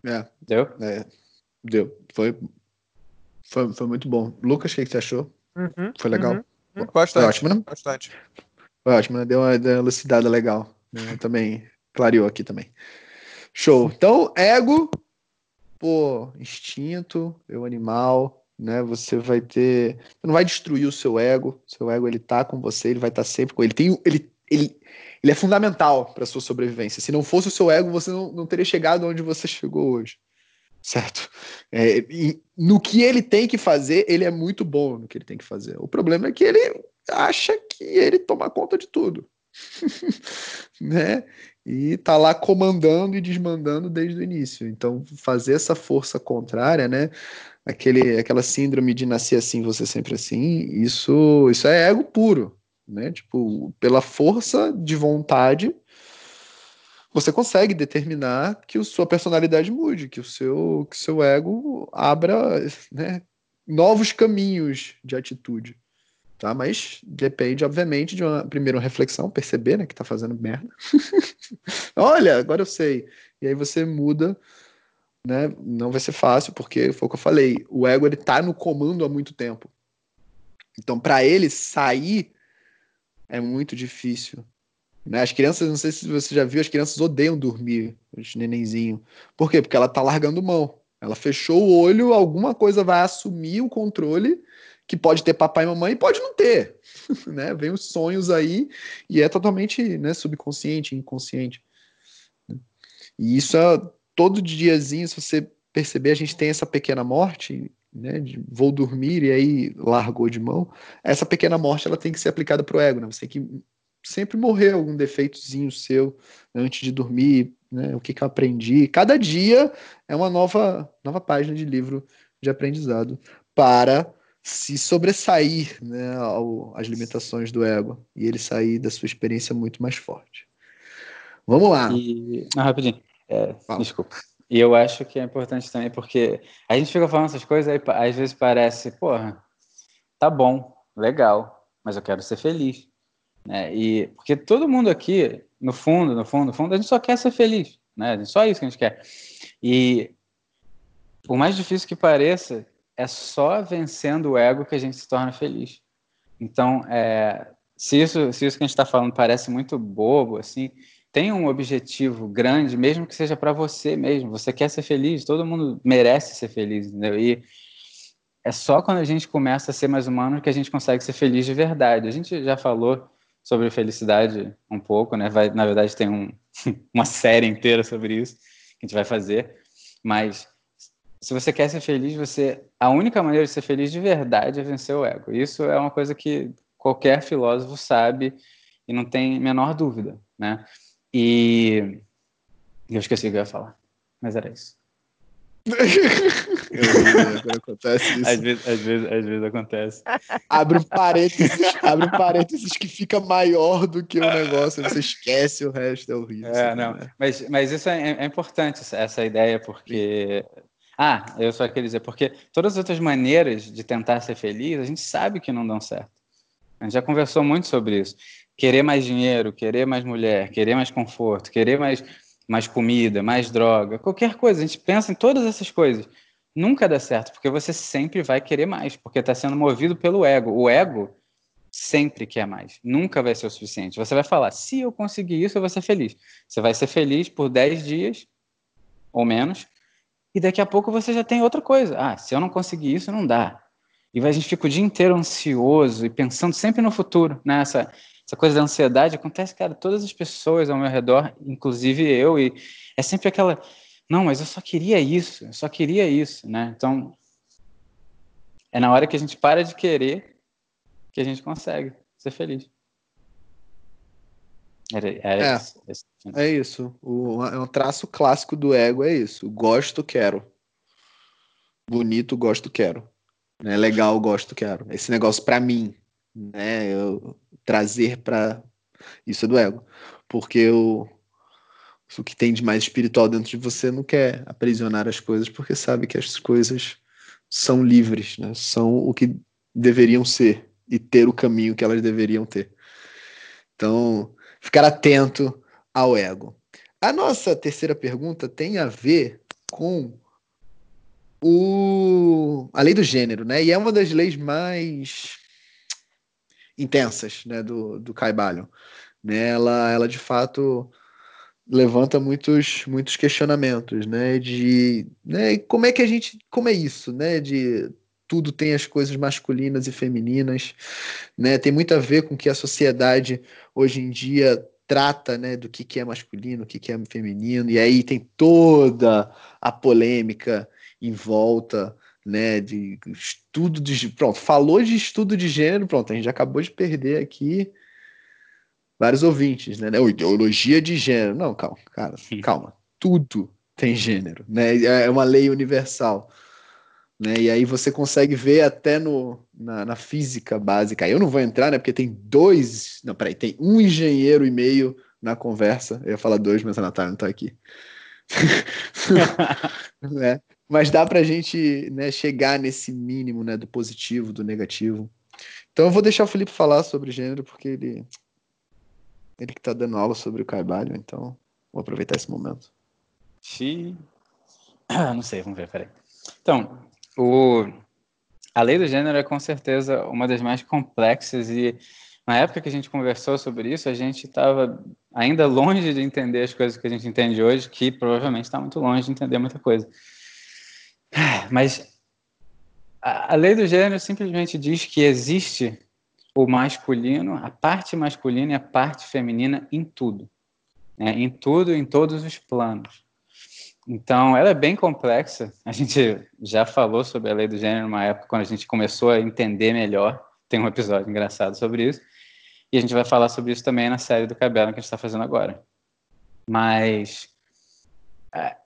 É. Deu? É. Deu. Foi, foi, foi muito bom. Lucas, o que, que você achou? Uhum, foi legal? Uhum. uhum. Bastante. Foi ótimo, né? Bastante. Foi ótimo, né? Deu uma, deu uma elucidada legal. Né? Também clareou aqui também. Show. Então, ego, pô, instinto, eu animal, né? Você vai ter, você não vai destruir o seu ego. Seu ego ele tá com você, ele vai estar tá sempre com ele. Tem, ele, ele, ele é fundamental para sua sobrevivência. Se não fosse o seu ego, você não, não teria chegado onde você chegou hoje. Certo? É, no que ele tem que fazer, ele é muito bom no que ele tem que fazer. O problema é que ele acha que ele toma conta de tudo. né? E tá lá comandando e desmandando desde o início. Então, fazer essa força contrária, né? Aquele, aquela síndrome de nascer assim, você sempre assim, isso, isso é ego puro né? Tipo, pela força de vontade, você consegue determinar que a sua personalidade mude, que o seu, que seu ego abra né, novos caminhos de atitude. Tá? Mas depende, obviamente, de uma primeira reflexão, perceber né, que está fazendo merda. Olha, agora eu sei. E aí você muda. Né? Não vai ser fácil, porque foi o que eu falei. O ego ele tá no comando há muito tempo. Então, para ele sair é muito difícil. Né? As crianças, não sei se você já viu, as crianças odeiam dormir, os nenenzinho. Por quê? Porque ela tá largando mão. Ela fechou o olho, alguma coisa vai assumir o controle, que pode ter papai e mamãe pode não ter. né? Vem os sonhos aí e é totalmente né, subconsciente, inconsciente. E isso é todo diazinho, se você perceber, a gente tem essa pequena morte, né, de vou dormir e aí largou de mão. Essa pequena morte ela tem que ser aplicada para o ego, né? Você tem que sempre morrer algum defeitozinho seu antes de dormir, né? O que, que eu aprendi. Cada dia é uma nova, nova página de livro de aprendizado para se sobressair né, ao, às limitações do ego e ele sair da sua experiência muito mais forte. Vamos lá. E... Ah, rapidinho. É, desculpa. E eu acho que é importante também, porque a gente fica falando essas coisas, aí às vezes parece, porra, tá bom, legal, mas eu quero ser feliz. Né? E, porque todo mundo aqui, no fundo, no fundo, no fundo, a gente só quer ser feliz. Né? Só isso que a gente quer. E por mais difícil que pareça, é só vencendo o ego que a gente se torna feliz. Então, é, se, isso, se isso que a gente está falando parece muito bobo, assim, tem um objetivo grande, mesmo que seja para você mesmo. Você quer ser feliz, todo mundo merece ser feliz, entendeu? E é só quando a gente começa a ser mais humano que a gente consegue ser feliz de verdade. A gente já falou sobre felicidade um pouco, né? Vai, na verdade, tem um, uma série inteira sobre isso que a gente vai fazer. Mas se você quer ser feliz, você a única maneira de ser feliz de verdade é vencer o ego. Isso é uma coisa que qualquer filósofo sabe e não tem menor dúvida, né? E eu esqueci o que eu ia falar, mas era isso. acontece isso. Às vezes, às, vezes, às vezes acontece. Abre um parênteses, abre um parênteses que fica maior do que o negócio, você esquece o resto, é horrível. É, não, né? mas, mas isso é, é importante, essa ideia, porque. Ah, eu só queria dizer, porque todas as outras maneiras de tentar ser feliz, a gente sabe que não dão certo. A gente já conversou muito sobre isso querer mais dinheiro, querer mais mulher, querer mais conforto, querer mais, mais comida, mais droga, qualquer coisa. A gente pensa em todas essas coisas. Nunca dá certo, porque você sempre vai querer mais, porque está sendo movido pelo ego. O ego sempre quer mais, nunca vai ser o suficiente. Você vai falar, se eu conseguir isso, eu vou ser feliz. Você vai ser feliz por 10 dias ou menos, e daqui a pouco você já tem outra coisa. Ah, se eu não conseguir isso, não dá. E a gente fica o dia inteiro ansioso e pensando sempre no futuro, nessa né? Essa coisa da ansiedade acontece, cara, todas as pessoas ao meu redor, inclusive eu, e é sempre aquela, não, mas eu só queria isso, eu só queria isso, né? Então, é na hora que a gente para de querer que a gente consegue ser feliz. Era, era é, isso, é isso. O, é um traço clássico do ego, é isso. Gosto, quero. Bonito, gosto, quero. Né? Legal, gosto, quero. Esse negócio para mim, né? Eu trazer para isso é do ego, porque o, o que tem de mais espiritual dentro de você não quer aprisionar as coisas, porque sabe que as coisas são livres, né? São o que deveriam ser e ter o caminho que elas deveriam ter. Então, ficar atento ao ego. A nossa terceira pergunta tem a ver com o, a lei do gênero, né? E é uma das leis mais intensas né, do, do Caibalion. Né? Ela, ela, de fato, levanta muitos, muitos questionamentos, né? De né, como é que a gente. Como é isso, né? De tudo tem as coisas masculinas e femininas, né? Tem muito a ver com que a sociedade hoje em dia trata, né, do que, que é masculino, o que, que é feminino, e aí tem toda a polêmica em volta né, de estudo de. Pronto, falou de estudo de gênero, pronto, a gente acabou de perder aqui vários ouvintes, né? O ideologia de gênero. Não, calma, cara, calma. Tudo tem gênero, né? É uma lei universal. Né? E aí você consegue ver até no, na, na física básica. Eu não vou entrar, né? Porque tem dois. Não, peraí, tem um engenheiro e meio na conversa. Eu ia falar dois, mas a Natália não tá aqui. né? Mas dá para a gente né, chegar nesse mínimo né, do positivo, do negativo. Então eu vou deixar o Felipe falar sobre gênero, porque ele, ele que está dando aula sobre o Carvalho, então vou aproveitar esse momento. Xiii. Não sei, vamos ver, peraí. Então, o... a lei do gênero é com certeza uma das mais complexas e na época que a gente conversou sobre isso, a gente estava ainda longe de entender as coisas que a gente entende hoje, que provavelmente está muito longe de entender muita coisa. Mas a, a lei do gênero simplesmente diz que existe o masculino, a parte masculina e a parte feminina em tudo. Né? Em tudo, em todos os planos. Então, ela é bem complexa. A gente já falou sobre a lei do gênero numa época quando a gente começou a entender melhor. Tem um episódio engraçado sobre isso. E a gente vai falar sobre isso também na série do Cabelo que a gente está fazendo agora. Mas é,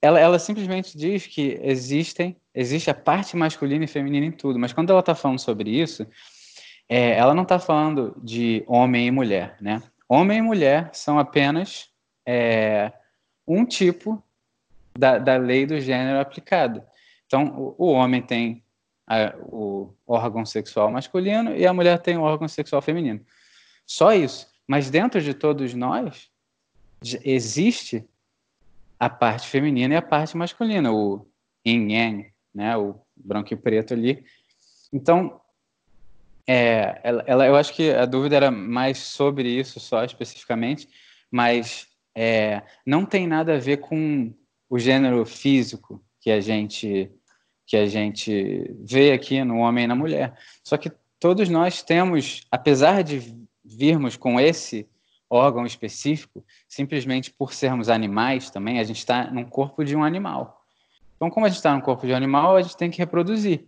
ela, ela simplesmente diz que existem, existe a parte masculina e feminina em tudo. Mas quando ela está falando sobre isso, é, ela não está falando de homem e mulher, né? Homem e mulher são apenas é, um tipo da, da lei do gênero aplicada. Então, o, o homem tem a, o órgão sexual masculino e a mulher tem o órgão sexual feminino. Só isso. Mas dentro de todos nós existe a parte feminina e a parte masculina, o yin yang, né, o branco e preto ali. Então, é, ela, ela, eu acho que a dúvida era mais sobre isso só especificamente, mas é, não tem nada a ver com o gênero físico que a gente que a gente vê aqui no homem e na mulher. Só que todos nós temos, apesar de virmos com esse órgão específico, simplesmente por sermos animais também, a gente está num corpo de um animal. Então, como a gente está no corpo de um animal, a gente tem que reproduzir.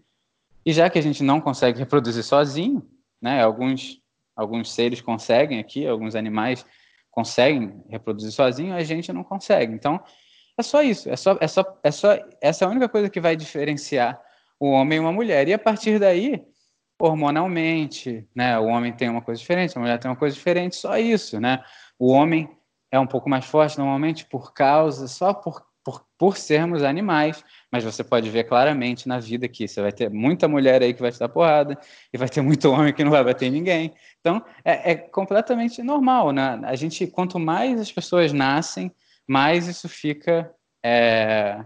E já que a gente não consegue reproduzir sozinho, né, alguns, alguns seres conseguem aqui, alguns animais conseguem reproduzir sozinho, a gente não consegue. Então, é só isso. É só, é só, é só, essa é a única coisa que vai diferenciar o homem e uma mulher. E a partir daí, hormonalmente, né? O homem tem uma coisa diferente, a mulher tem uma coisa diferente, só isso, né? O homem é um pouco mais forte normalmente por causa, só por, por, por sermos animais, mas você pode ver claramente na vida que você vai ter muita mulher aí que vai te dar porrada e vai ter muito homem que não vai bater ninguém. Então, é, é completamente normal, né? A gente, quanto mais as pessoas nascem, mas isso fica é,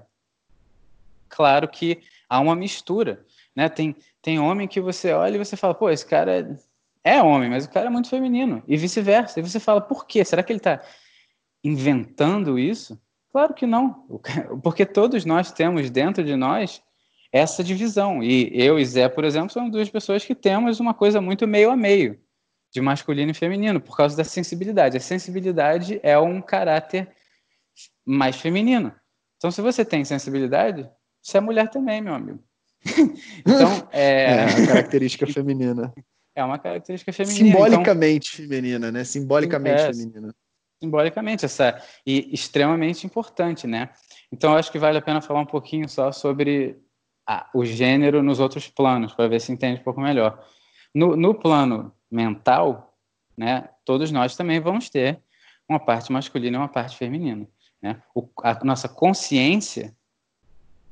claro que há uma mistura. Né? Tem, tem homem que você olha e você fala, pô, esse cara é, é homem, mas o cara é muito feminino, e vice-versa. E você fala, por quê? Será que ele está inventando isso? Claro que não, porque todos nós temos dentro de nós essa divisão. E eu e Zé, por exemplo, somos duas pessoas que temos uma coisa muito meio a meio, de masculino e feminino, por causa da sensibilidade. A sensibilidade é um caráter mais feminino. Então, se você tem sensibilidade, você é mulher também, meu amigo. então, é... é uma característica feminina. É uma característica feminina. Simbolicamente então... feminina, né? Simbolicamente é, feminina. Simbolicamente, essa e extremamente importante, né? Então, eu acho que vale a pena falar um pouquinho só sobre a, o gênero nos outros planos, para ver se entende um pouco melhor. No, no plano mental, né, todos nós também vamos ter uma parte masculina e uma parte feminina. Né? O, a nossa consciência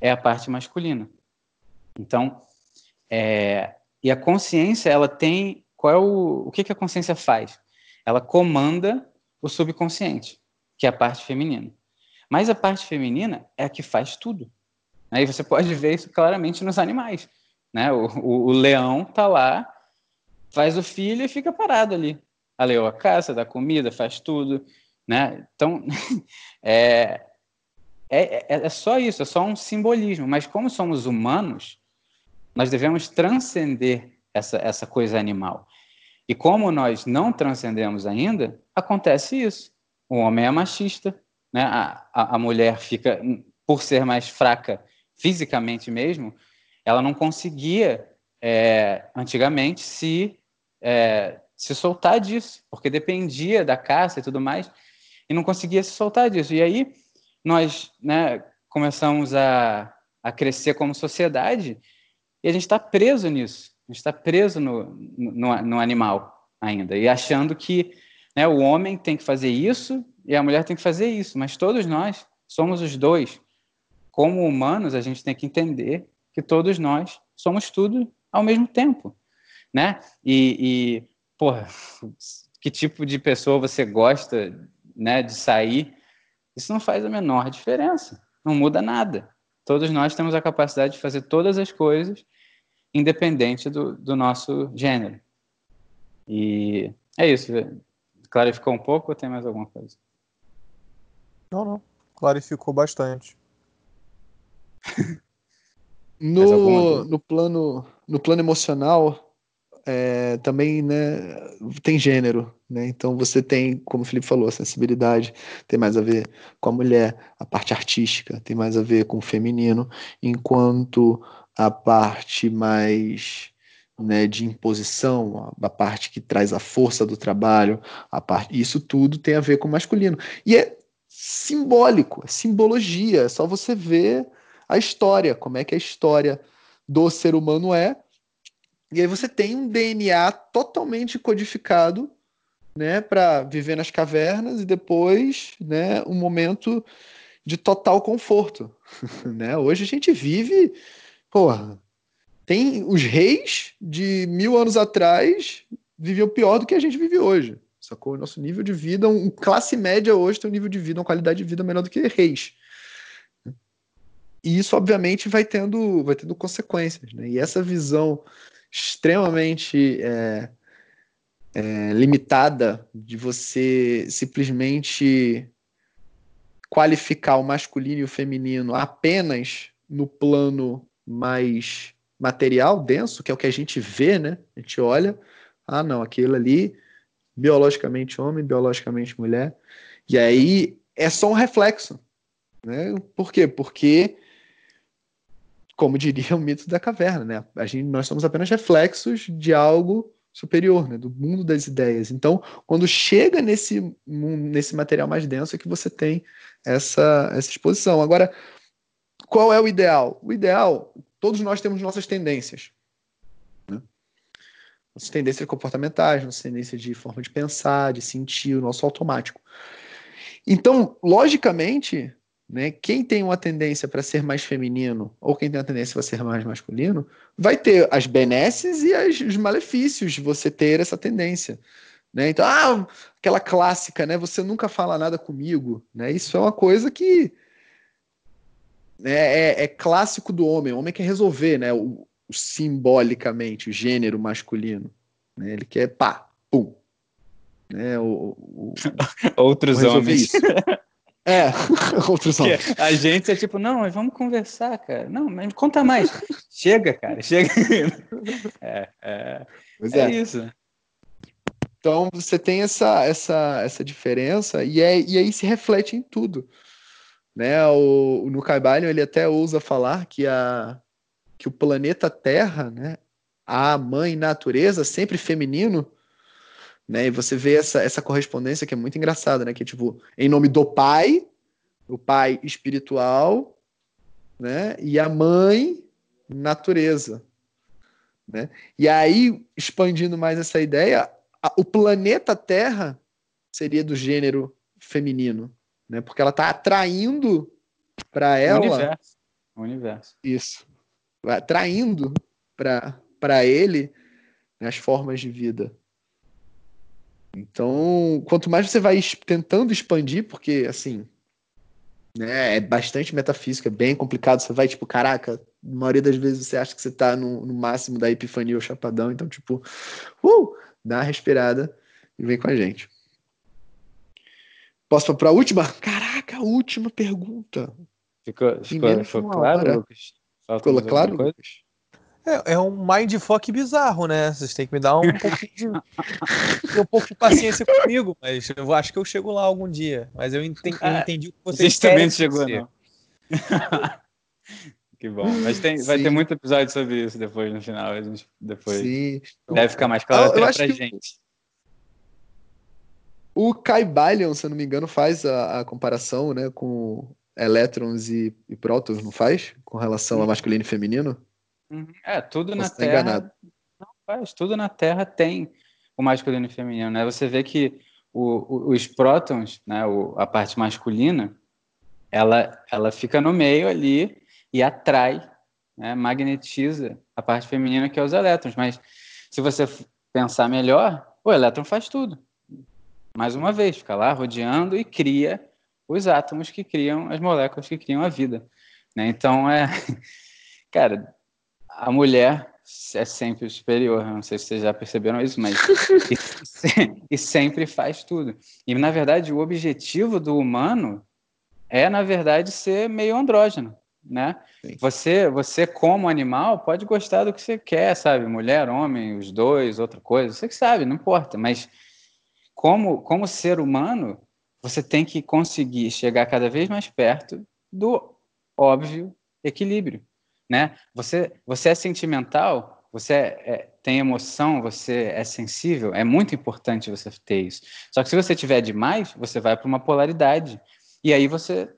é a parte masculina. Então, é, e a consciência, ela tem. Qual é o, o que, que a consciência faz? Ela comanda o subconsciente, que é a parte feminina. Mas a parte feminina é a que faz tudo. Aí você pode ver isso claramente nos animais. Né? O, o, o leão está lá, faz o filho e fica parado ali. A leoa caça, dá comida, faz tudo. Né? Então, é, é, é, só isso, é só um simbolismo. Mas como somos humanos, nós devemos transcender essa, essa coisa animal. E como nós não transcendemos ainda, acontece isso. O homem é machista, né? a, a, a mulher fica, por ser mais fraca fisicamente mesmo, ela não conseguia é, antigamente se, é, se soltar disso, porque dependia da caça e tudo mais e não conseguia se soltar disso. E aí nós né, começamos a, a crescer como sociedade e a gente está preso nisso. A gente está preso no, no, no, animal ainda e achando que né, o homem tem que fazer isso e a mulher tem que fazer isso. Mas todos nós somos os dois. Como humanos, a gente tem que entender que todos nós somos tudo ao mesmo tempo, né? E, e porra, que tipo de pessoa você gosta né, de sair, isso não faz a menor diferença, não muda nada. Todos nós temos a capacidade de fazer todas as coisas, independente do, do nosso gênero. E é isso. Clarificou um pouco ou tem mais alguma coisa? Não, não. Clarificou bastante. no, no, plano, no plano emocional, é, também né, tem gênero, né? Então você tem, como o Felipe falou, a sensibilidade tem mais a ver com a mulher, a parte artística tem mais a ver com o feminino, enquanto a parte mais né, de imposição, a, a parte que traz a força do trabalho, a parte, isso tudo tem a ver com o masculino. E é simbólico, é simbologia, é só você ver a história, como é que a história do ser humano é. E aí você tem um DNA totalmente codificado, né, para viver nas cavernas e depois, né, um momento de total conforto, né? Hoje a gente vive, porra, tem os reis de mil anos atrás viviam pior do que a gente vive hoje, sacou? Nosso nível de vida, um classe média hoje tem um nível de vida, uma qualidade de vida melhor do que reis. E isso, obviamente, vai tendo, vai tendo consequências. Né? E essa visão extremamente é, é, limitada de você simplesmente qualificar o masculino e o feminino apenas no plano mais material, denso, que é o que a gente vê, né? A gente olha, ah, não, aquilo ali, biologicamente homem, biologicamente mulher. E aí é só um reflexo. Né? Por quê? Porque como diria o mito da caverna, né? A gente, nós somos apenas reflexos de algo superior, né? Do mundo das ideias. Então, quando chega nesse nesse material mais denso, é que você tem essa essa exposição. Agora, qual é o ideal? O ideal, todos nós temos nossas tendências. Né? Nossas tendências comportamentais, nossas tendências de forma de pensar, de sentir, o nosso automático. Então, logicamente, né? Quem tem uma tendência para ser mais feminino ou quem tem uma tendência para ser mais masculino vai ter as benesses e as, os malefícios de você ter essa tendência. Né? Então, ah, aquela clássica, né? Você nunca fala nada comigo, né? Isso é uma coisa que é, é clássico do homem. O homem quer resolver, né? O, o simbolicamente, o gênero masculino. Né? Ele quer pá, pum. Né? O, o, Outros homens. É, outros homens. A gente é tipo, não, mas vamos conversar, cara. Não, mas conta mais. chega, cara, chega. É, é, é, é. isso. Então você tem essa, essa, essa diferença e, é, e aí se reflete em tudo. Né? O, no Caibalion ele até ousa falar que, a, que o planeta Terra, né, a mãe natureza, sempre feminino, né? E você vê essa, essa correspondência que é muito engraçada, né? Que tipo, em nome do pai, o pai espiritual, né? E a mãe natureza, né? E aí, expandindo mais essa ideia, a, o planeta Terra seria do gênero feminino, né? Porque ela está atraindo para ela o universo. o universo. Isso. Atraindo para ele né, as formas de vida então, quanto mais você vai tentando expandir, porque assim, né, é bastante metafísico, é bem complicado. Você vai, tipo, caraca, na maioria das vezes você acha que você tá no, no máximo da epifania ou chapadão, então, tipo, uh, dá uma respirada e vem com a gente. Posso para a última? Caraca, última pergunta. Ficou, ficou, ficou claro, Lucas? Ficou claro, Lucas? É, é um mindfuck bizarro, né? Vocês têm que me dar um pouco de, um pouco de paciência comigo, mas eu acho que eu chego lá algum dia. Mas eu entendi, eu entendi o que vocês também chegou, não. que bom. Mas tem, vai ter muito episódio sobre isso depois, no final. A gente depois Sim. deve ficar mais claro eu, eu até pra gente. O Kai Balion, se eu não me engano, faz a, a comparação né, com elétrons e, e prótons, não faz? Com relação Sim. a masculino e feminino? Uhum. É, tudo na tá Terra. Enganado. Não faz, tudo na Terra tem o masculino e o feminino, né? Você vê que o, o, os prótons, né, o, a parte masculina, ela, ela fica no meio ali e atrai, né, magnetiza a parte feminina, que é os elétrons. Mas se você pensar melhor, o elétron faz tudo. Mais uma vez, fica lá rodeando e cria os átomos que criam as moléculas que criam a vida. Né? Então, é. Cara, a mulher é sempre superior. Não sei se vocês já perceberam isso, mas e, sempre faz tudo. E na verdade, o objetivo do humano é, na verdade, ser meio andrógeno. né? Você, você como animal pode gostar do que você quer, sabe? Mulher, homem, os dois, outra coisa, você que sabe, não importa. Mas como como ser humano, você tem que conseguir chegar cada vez mais perto do óbvio equilíbrio, né? Você você é sentimental, você é, tem emoção, você é sensível, é muito importante você ter isso. Só que se você tiver demais, você vai para uma polaridade e aí você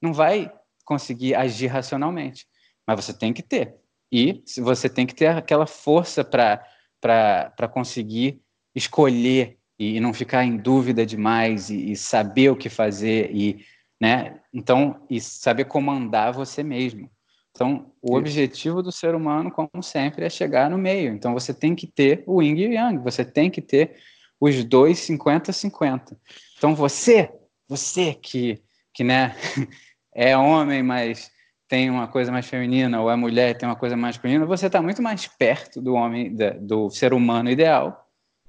não vai conseguir agir racionalmente, mas você tem que ter. E você tem que ter aquela força para conseguir escolher e não ficar em dúvida demais e, e, saber o que fazer e, né? Então, e saber comandar você mesmo. Então, o Isso. objetivo do ser humano, como sempre, é chegar no meio. Então, você tem que ter o yin e yang, você tem que ter os dois 50-50. Então, você, você que, que né, é homem, mas tem uma coisa mais feminina, ou é mulher tem uma coisa mais masculina, você está muito mais perto do homem, do ser humano ideal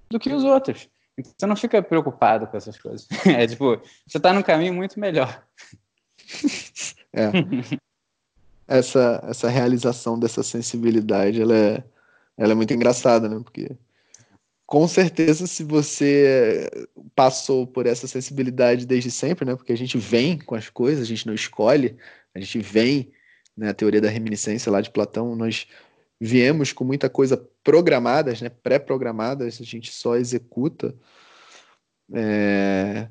do que os outros. Você não fica preocupado com essas coisas. É tipo, você está num caminho muito melhor. É. Essa, essa realização dessa sensibilidade, ela é, ela é muito engraçada, né? Porque com certeza, se você passou por essa sensibilidade desde sempre, né? Porque a gente vem com as coisas, a gente não escolhe, a gente vem, né? A teoria da reminiscência lá de Platão, nós viemos com muita coisa programadas, né? Pré-programadas, a gente só executa. É...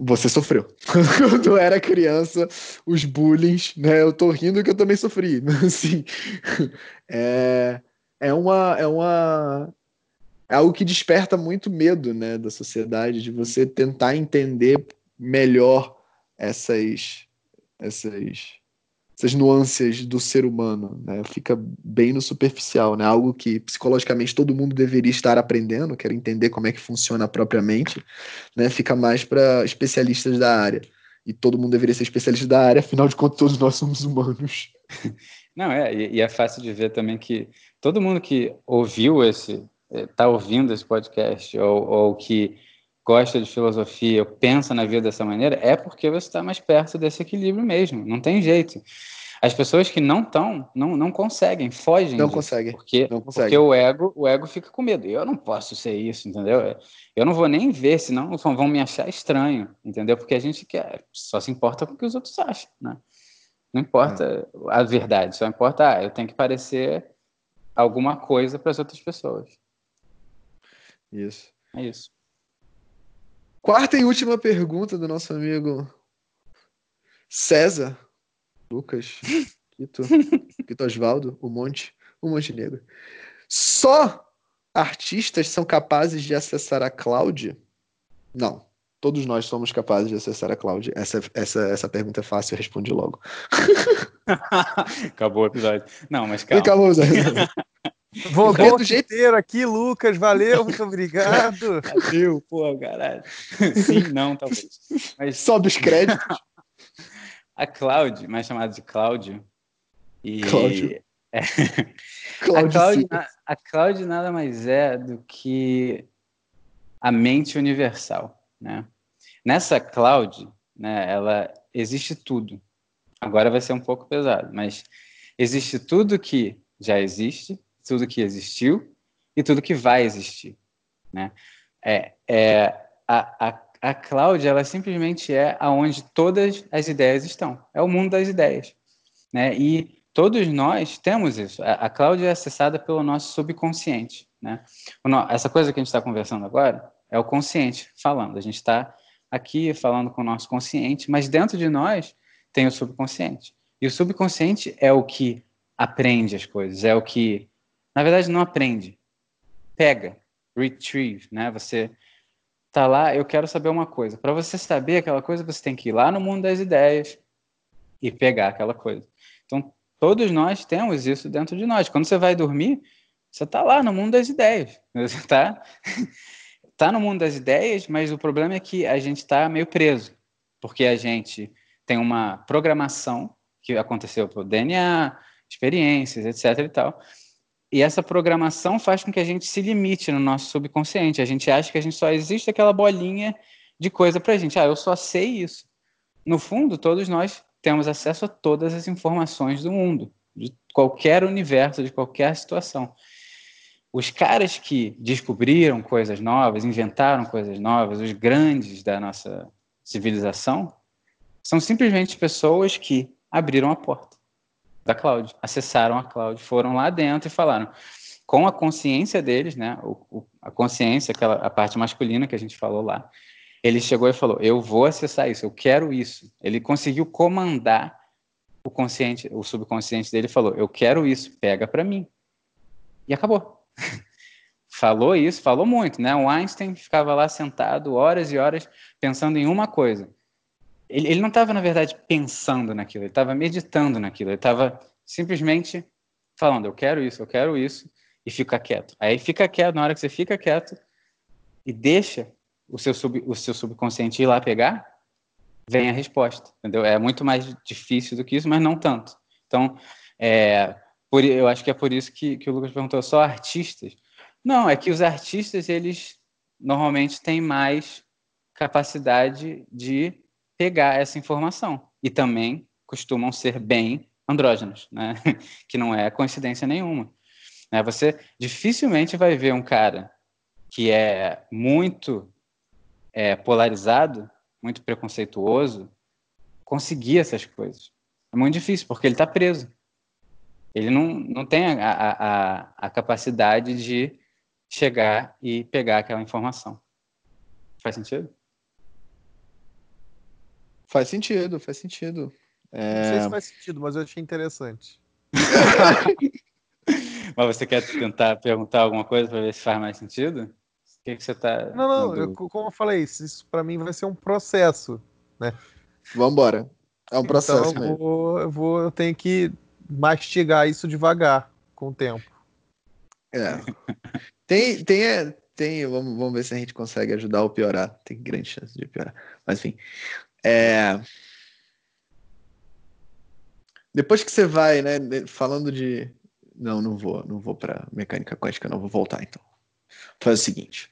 Você sofreu. Quando eu era criança, os bullying, né? Eu tô rindo que eu também sofri. Assim, é, é uma, é uma é algo que desperta muito medo né, da sociedade, de você tentar entender melhor essas, essas, essas nuances do ser humano. Né? Fica bem no superficial, né? algo que psicologicamente todo mundo deveria estar aprendendo, quer entender como é que funciona propriamente, né? fica mais para especialistas da área. E todo mundo deveria ser especialista da área, afinal de contas, todos nós somos humanos. Não, é, e é fácil de ver também que todo mundo que ouviu esse, está ouvindo esse podcast ou, ou, que gosta de filosofia pensa na vida dessa maneira, é porque você está mais perto desse equilíbrio mesmo. Não tem jeito. As pessoas que não estão, não, não conseguem, fogem. Não conseguem. Porque, não consegue. porque o ego, o ego fica com medo. Eu não posso ser isso, entendeu? Eu não vou nem ver, senão vão me achar estranho, entendeu? Porque a gente quer, só se importa com o que os outros acham, né? Não importa é. a verdade, só importa, ah, eu tenho que parecer alguma coisa para as outras pessoas. Isso. É isso. Quarta e última pergunta do nosso amigo César Lucas Quito, Quito Osvaldo, o Monte, o Monte Negro. Só artistas são capazes de acessar a cloud? Não. Todos nós somos capazes de acessar a cloud. Essa, essa, essa pergunta é fácil, eu respondi logo. Acabou o episódio. Não, mas calma. Acabou, Zé. Voltou do jeito inteiro aqui, Lucas. Valeu, muito obrigado. Valeu, pô, caralho. Sim, não, talvez. Mas... Sobe os créditos. A Cláudio, mais chamada de Cláudio. E... Cláudio. É... a, Cláudio, a Cláudio nada mais é do que a mente universal, né? Nessa Cláudio, né, ela existe tudo. Agora vai ser um pouco pesado, mas existe tudo que já existe tudo que existiu e tudo que vai existir, né? É, é a, a, a cloud, ela simplesmente é aonde todas as ideias estão. É o mundo das ideias, né? E todos nós temos isso. A, a é acessada pelo nosso subconsciente, né? Essa coisa que a gente está conversando agora é o consciente falando. A gente está aqui falando com o nosso consciente, mas dentro de nós tem o subconsciente. E o subconsciente é o que aprende as coisas, é o que na verdade, não aprende. Pega, retrieve, né? Você tá lá, eu quero saber uma coisa. Para você saber aquela coisa, você tem que ir lá no mundo das ideias e pegar aquela coisa. Então, todos nós temos isso dentro de nós. Quando você vai dormir, você tá lá no mundo das ideias. Você tá tá no mundo das ideias, mas o problema é que a gente está meio preso, porque a gente tem uma programação que aconteceu pelo DNA, experiências, etc e tal, e essa programação faz com que a gente se limite no nosso subconsciente. A gente acha que a gente só existe aquela bolinha de coisa para a gente. Ah, eu só sei isso. No fundo, todos nós temos acesso a todas as informações do mundo, de qualquer universo, de qualquer situação. Os caras que descobriram coisas novas, inventaram coisas novas, os grandes da nossa civilização, são simplesmente pessoas que abriram a porta da cloud, acessaram a cloud, foram lá dentro e falaram com a consciência deles, né, o, o, a consciência, aquela a parte masculina que a gente falou lá, ele chegou e falou: Eu vou acessar isso, eu quero isso. Ele conseguiu comandar o consciente, o subconsciente dele falou: Eu quero isso, pega para mim. E acabou. falou isso, falou muito, né? O Einstein ficava lá sentado horas e horas pensando em uma coisa. Ele, ele não estava, na verdade, pensando naquilo, ele estava meditando naquilo, ele estava simplesmente falando: Eu quero isso, eu quero isso, e fica quieto. Aí fica quieto, na hora que você fica quieto e deixa o seu, sub, o seu subconsciente ir lá pegar, vem a resposta, entendeu? É muito mais difícil do que isso, mas não tanto. Então, é, por, eu acho que é por isso que, que o Lucas perguntou, só artistas? Não, é que os artistas, eles normalmente têm mais capacidade de pegar essa informação e também costumam ser bem andrógenos, né? que não é coincidência nenhuma. Né? Você dificilmente vai ver um cara que é muito é, polarizado, muito preconceituoso, conseguir essas coisas. É muito difícil, porque ele está preso. Ele não, não tem a, a, a, capacidade de chegar e pegar aquela informação. Faz sentido? Faz sentido, faz sentido. É... Não sei se faz sentido, mas eu achei interessante. mas você quer tentar perguntar alguma coisa para ver se faz mais sentido? que, que você tá. Não, não, eu, como eu falei, isso para mim vai ser um processo, né? Vamos embora. É um processo então, eu vou, eu vou, eu tenho que mastigar isso devagar, com o tempo. É. Tem, tem, tem vamos, vamos ver se a gente consegue ajudar ou piorar. Tem grande chance de piorar. Mas enfim. É... Depois que você vai, né, falando de. Não, não vou, não vou para mecânica quântica, não, vou voltar então. Faz o seguinte.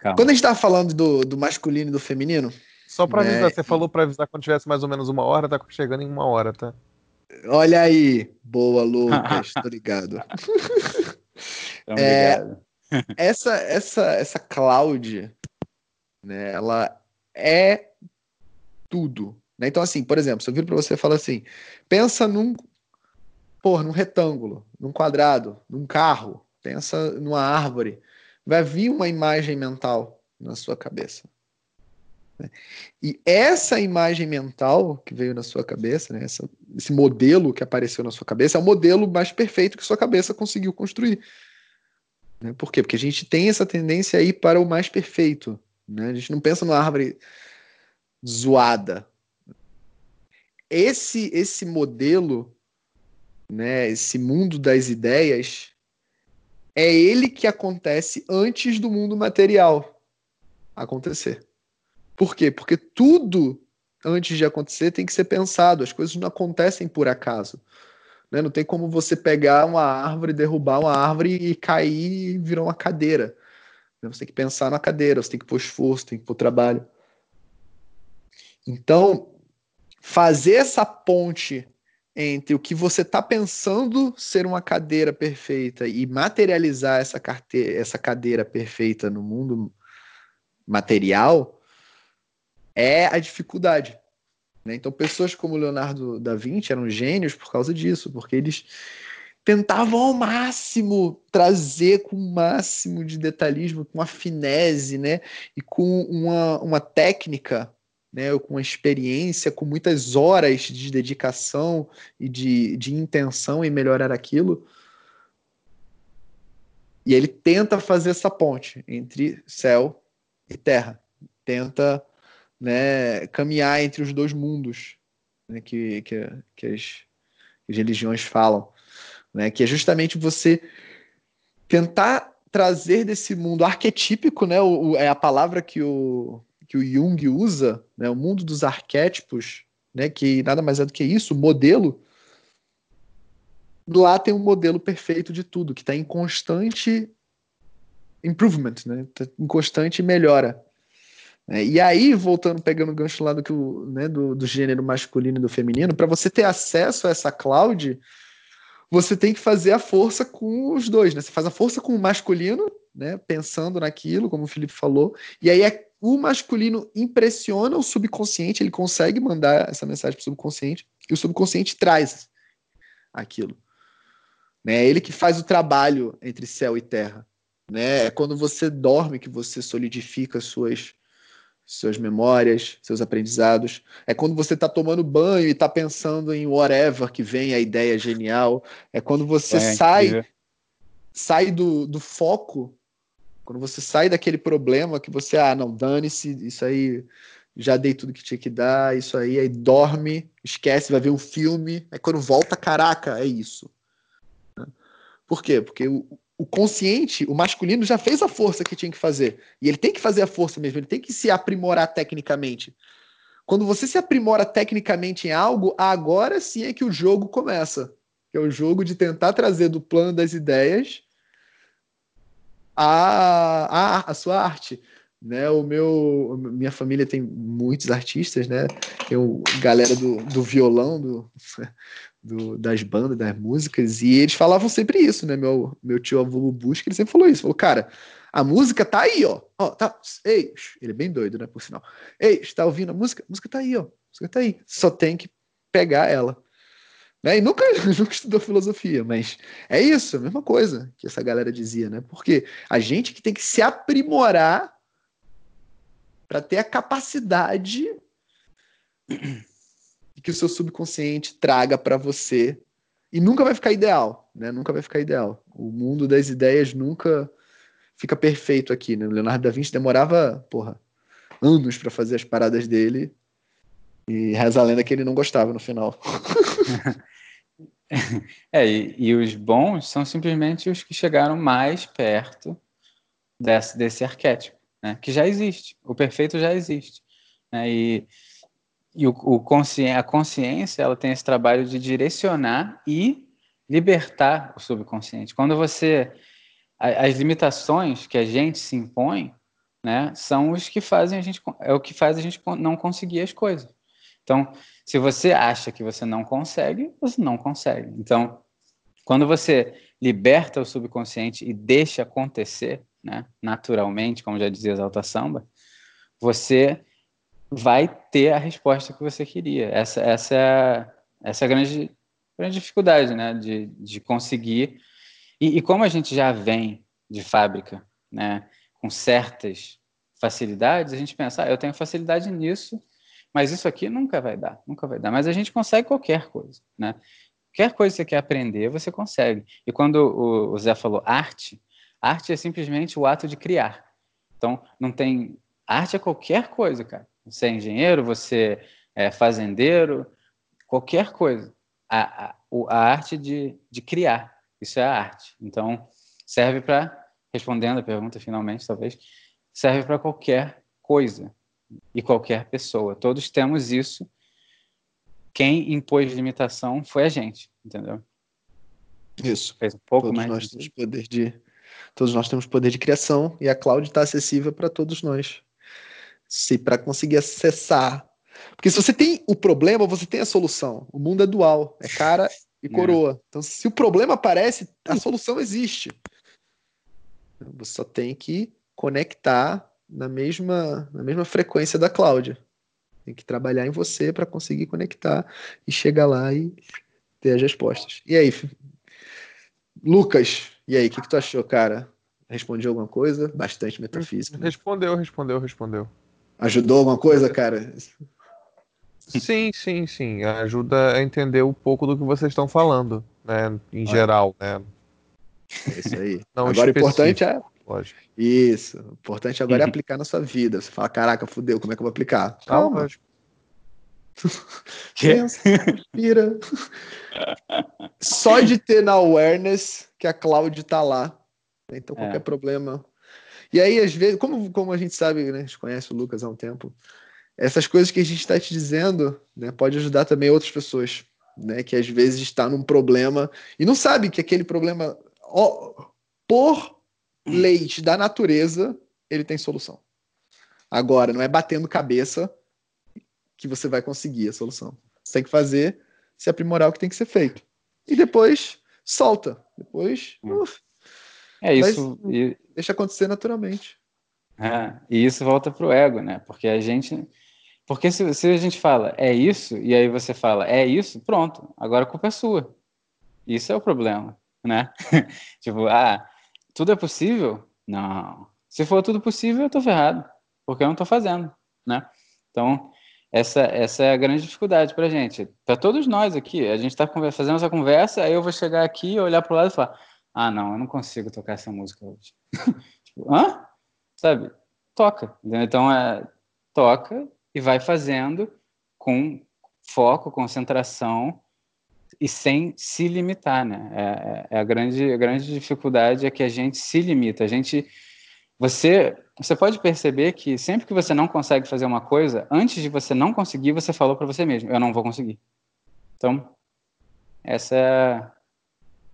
Calma. Quando a gente tava falando do, do masculino e do feminino. Só para avisar, né? você falou para avisar quando tivesse mais ou menos uma hora, tá chegando em uma hora, tá? Olha aí. Boa, Lucas, tô ligado. Então, é, essa, essa, essa cloud, né, ela é tudo. Né? Então, assim, por exemplo, se eu viro para você e falar assim, pensa num, porra, num retângulo, num quadrado, num carro, pensa numa árvore vai vir uma imagem mental na sua cabeça. Né? E essa imagem mental que veio na sua cabeça, né, essa, esse modelo que apareceu na sua cabeça, é o modelo mais perfeito que sua cabeça conseguiu construir. Né? Por quê? Porque a gente tem essa tendência a ir para o mais perfeito. Né? A gente não pensa numa árvore zoada. Esse, esse modelo, né, esse mundo das ideias, é ele que acontece antes do mundo material acontecer. Por quê? Porque tudo antes de acontecer tem que ser pensado. As coisas não acontecem por acaso. Né? Não tem como você pegar uma árvore, derrubar uma árvore e cair e virar uma cadeira. Né? Você tem que pensar na cadeira, você tem que pôr esforço, tem que pôr trabalho. Então, fazer essa ponte entre o que você está pensando ser uma cadeira perfeita e materializar essa, carteira, essa cadeira perfeita no mundo material é a dificuldade. Né? Então, pessoas como Leonardo da Vinci eram gênios por causa disso, porque eles tentavam ao máximo trazer com o máximo de detalhismo, com uma finese, né? E com uma, uma técnica né, com experiência, com muitas horas de dedicação e de, de intenção em melhorar aquilo. E ele tenta fazer essa ponte entre céu e terra, tenta né, caminhar entre os dois mundos né, que, que, que, as, as religiões falam, né, que é justamente você tentar trazer desse mundo arquetípico, né, o, é a palavra que o que o Jung usa, né, o mundo dos arquétipos, né, que nada mais é do que isso, modelo, lá tem um modelo perfeito de tudo, que está em constante improvement, né, tá em constante melhora. É, e aí, voltando, pegando o gancho lá do, que o, né, do, do gênero masculino e do feminino, para você ter acesso a essa cloud, você tem que fazer a força com os dois, né? Você faz a força com o masculino, né? Pensando naquilo, como o Felipe falou, e aí é, o masculino impressiona o subconsciente, ele consegue mandar essa mensagem para o subconsciente, e o subconsciente traz aquilo. Né? É ele que faz o trabalho entre céu e terra. Né? É quando você dorme que você solidifica suas suas memórias, seus aprendizados. É quando você está tomando banho e está pensando em whatever que vem a ideia genial. É quando você é, sai sai do, do foco, quando você sai daquele problema que você, ah, não, dane-se, isso aí já dei tudo que tinha que dar, isso aí, aí dorme, esquece, vai ver um filme, aí quando volta, caraca, é isso. Por quê? Porque o, o consciente, o masculino, já fez a força que tinha que fazer. E ele tem que fazer a força mesmo, ele tem que se aprimorar tecnicamente. Quando você se aprimora tecnicamente em algo, agora sim é que o jogo começa. Que é o jogo de tentar trazer do plano das ideias a, a, a sua arte. Né, o meu, minha família tem muitos artistas, né? O galera do, do violão, do, do, das bandas, das músicas, e eles falavam sempre isso, né? Meu, meu tio avô Busca, ele sempre falou isso. Falou, cara, a música tá aí, ó. ó tá, ei, ele é bem doido, né? Por sinal. Ei, está ouvindo a música? A música tá aí, ó. A música tá aí. Só tem que pegar ela. Né? E nunca, nunca estudou filosofia, mas é isso, a mesma coisa que essa galera dizia, né? Porque a gente que tem que se aprimorar para ter a capacidade que o seu subconsciente traga para você e nunca vai ficar ideal, né? Nunca vai ficar ideal. O mundo das ideias nunca fica perfeito aqui, né? O Leonardo da Vinci demorava, porra, anos para fazer as paradas dele e reza a lenda que ele não gostava no final. é, e, e, os bons são simplesmente os que chegaram mais perto desse, desse arquétipo, né? Que já existe. O perfeito já existe. Né? E e o, o consci... a consciência ela tem esse trabalho de direcionar e libertar o subconsciente. Quando você as limitações que a gente se impõe, né, são os que fazem a gente é o que faz a gente não conseguir as coisas. Então, se você acha que você não consegue, você não consegue. Então, quando você liberta o subconsciente e deixa acontecer, né, naturalmente, como já dizia Exalta Samba, você vai ter a resposta que você queria. Essa, essa, é, essa é a grande, grande dificuldade, né? De, de conseguir. E, e como a gente já vem de fábrica, né? Com certas facilidades, a gente pensa, ah, eu tenho facilidade nisso, mas isso aqui nunca vai dar, nunca vai dar. Mas a gente consegue qualquer coisa, né? Qualquer coisa que você quer aprender, você consegue. E quando o, Zé falou arte, arte é simplesmente o ato de criar. Então, não tem. Arte é qualquer coisa, cara. Você é engenheiro, você é fazendeiro, qualquer coisa. A, a, a arte de, de criar, isso é a arte. Então, serve para, respondendo a pergunta finalmente, talvez, serve para qualquer coisa e qualquer pessoa. Todos temos isso. Quem impôs limitação foi a gente, entendeu? Isso. Fez um pouco todos mais. Nós temos poder de, todos nós temos poder de criação e a cloud está acessível para todos nós se para conseguir acessar. Porque se você tem o problema, você tem a solução. O mundo é dual, é cara e é. coroa. É. Então, se o problema aparece, a solução existe. Você só tem que conectar na mesma, na mesma frequência da Cláudia. Tem que trabalhar em você para conseguir conectar e chegar lá e ter as respostas. E aí, Lucas, e aí, o que, que tu achou, cara? Respondi alguma coisa? Bastante metafísica. Né? Respondeu, respondeu, respondeu. Ajudou alguma coisa, cara? Sim, sim, sim. Ajuda a entender um pouco do que vocês estão falando, né? Em geral, né? É isso aí. Não agora o importante é. Lógico. Isso. O importante agora é aplicar na sua vida. Você fala, caraca, fudeu, como é que eu vou aplicar? Calma. Lógico. Pensa, respira. Só de ter na awareness que a cloud tá lá. Então, qualquer é. problema, e aí, às vezes, como, como a gente sabe, né, a gente conhece o Lucas há um tempo, essas coisas que a gente está te dizendo né, pode ajudar também outras pessoas, né, que às vezes está num problema e não sabe que aquele problema, ó, por leis da natureza, ele tem solução. Agora, não é batendo cabeça que você vai conseguir a solução. Você tem que fazer, se aprimorar o que tem que ser feito. E depois solta. Depois. Hum. Uf, é isso. E... Deixa acontecer naturalmente. É, e isso volta pro ego, né? Porque a gente. Porque se, se a gente fala é isso, e aí você fala é isso, pronto, agora a culpa é sua. Isso é o problema, né? tipo, ah, tudo é possível? Não. Se for tudo possível, eu tô ferrado, porque eu não tô fazendo, né? Então, essa, essa é a grande dificuldade para gente. Para todos nós aqui, a gente está fazendo essa conversa, aí eu vou chegar aqui, olhar para o lado e falar: ah, não, eu não consigo tocar essa música hoje. tipo, hã? Sabe? Toca. Então, é, toca e vai fazendo com foco, concentração e sem se limitar, né? É, é, é a, grande, a grande dificuldade é que a gente se limita. A gente você, você pode perceber que sempre que você não consegue fazer uma coisa, antes de você não conseguir, você falou para você mesmo: eu não vou conseguir. Então, essa é,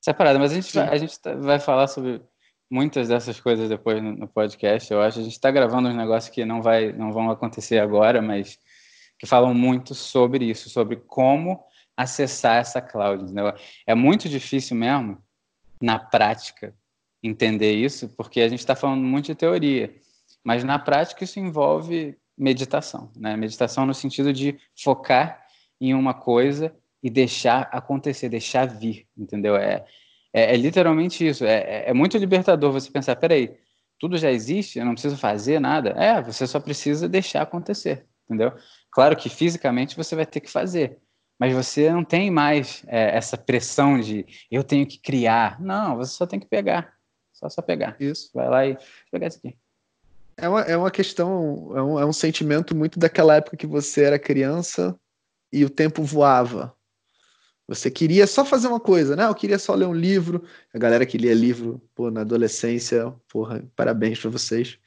essa é a parada. Mas a gente, vai, a gente tá, vai falar sobre muitas dessas coisas depois no, no podcast. Eu acho a gente está gravando uns negócios que não, vai, não vão acontecer agora, mas que falam muito sobre isso, sobre como acessar essa cloud. Entendeu? É muito difícil mesmo, na prática, entender isso, porque a gente está falando muito de teoria, mas na prática isso envolve meditação, né? Meditação no sentido de focar em uma coisa e deixar acontecer, deixar vir, entendeu? É, é, é literalmente isso. É, é, é muito libertador você pensar, peraí, tudo já existe, eu não preciso fazer nada. É, você só precisa deixar acontecer, entendeu? Claro que fisicamente você vai ter que fazer, mas você não tem mais é, essa pressão de eu tenho que criar. Não, você só tem que pegar. Só só pegar. Isso. Vai lá e pegar isso aqui. É uma, é uma questão, é um, é um sentimento muito daquela época que você era criança e o tempo voava. Você queria só fazer uma coisa, né? Eu queria só ler um livro. A galera que lia livro, pô, na adolescência, porra, parabéns para vocês.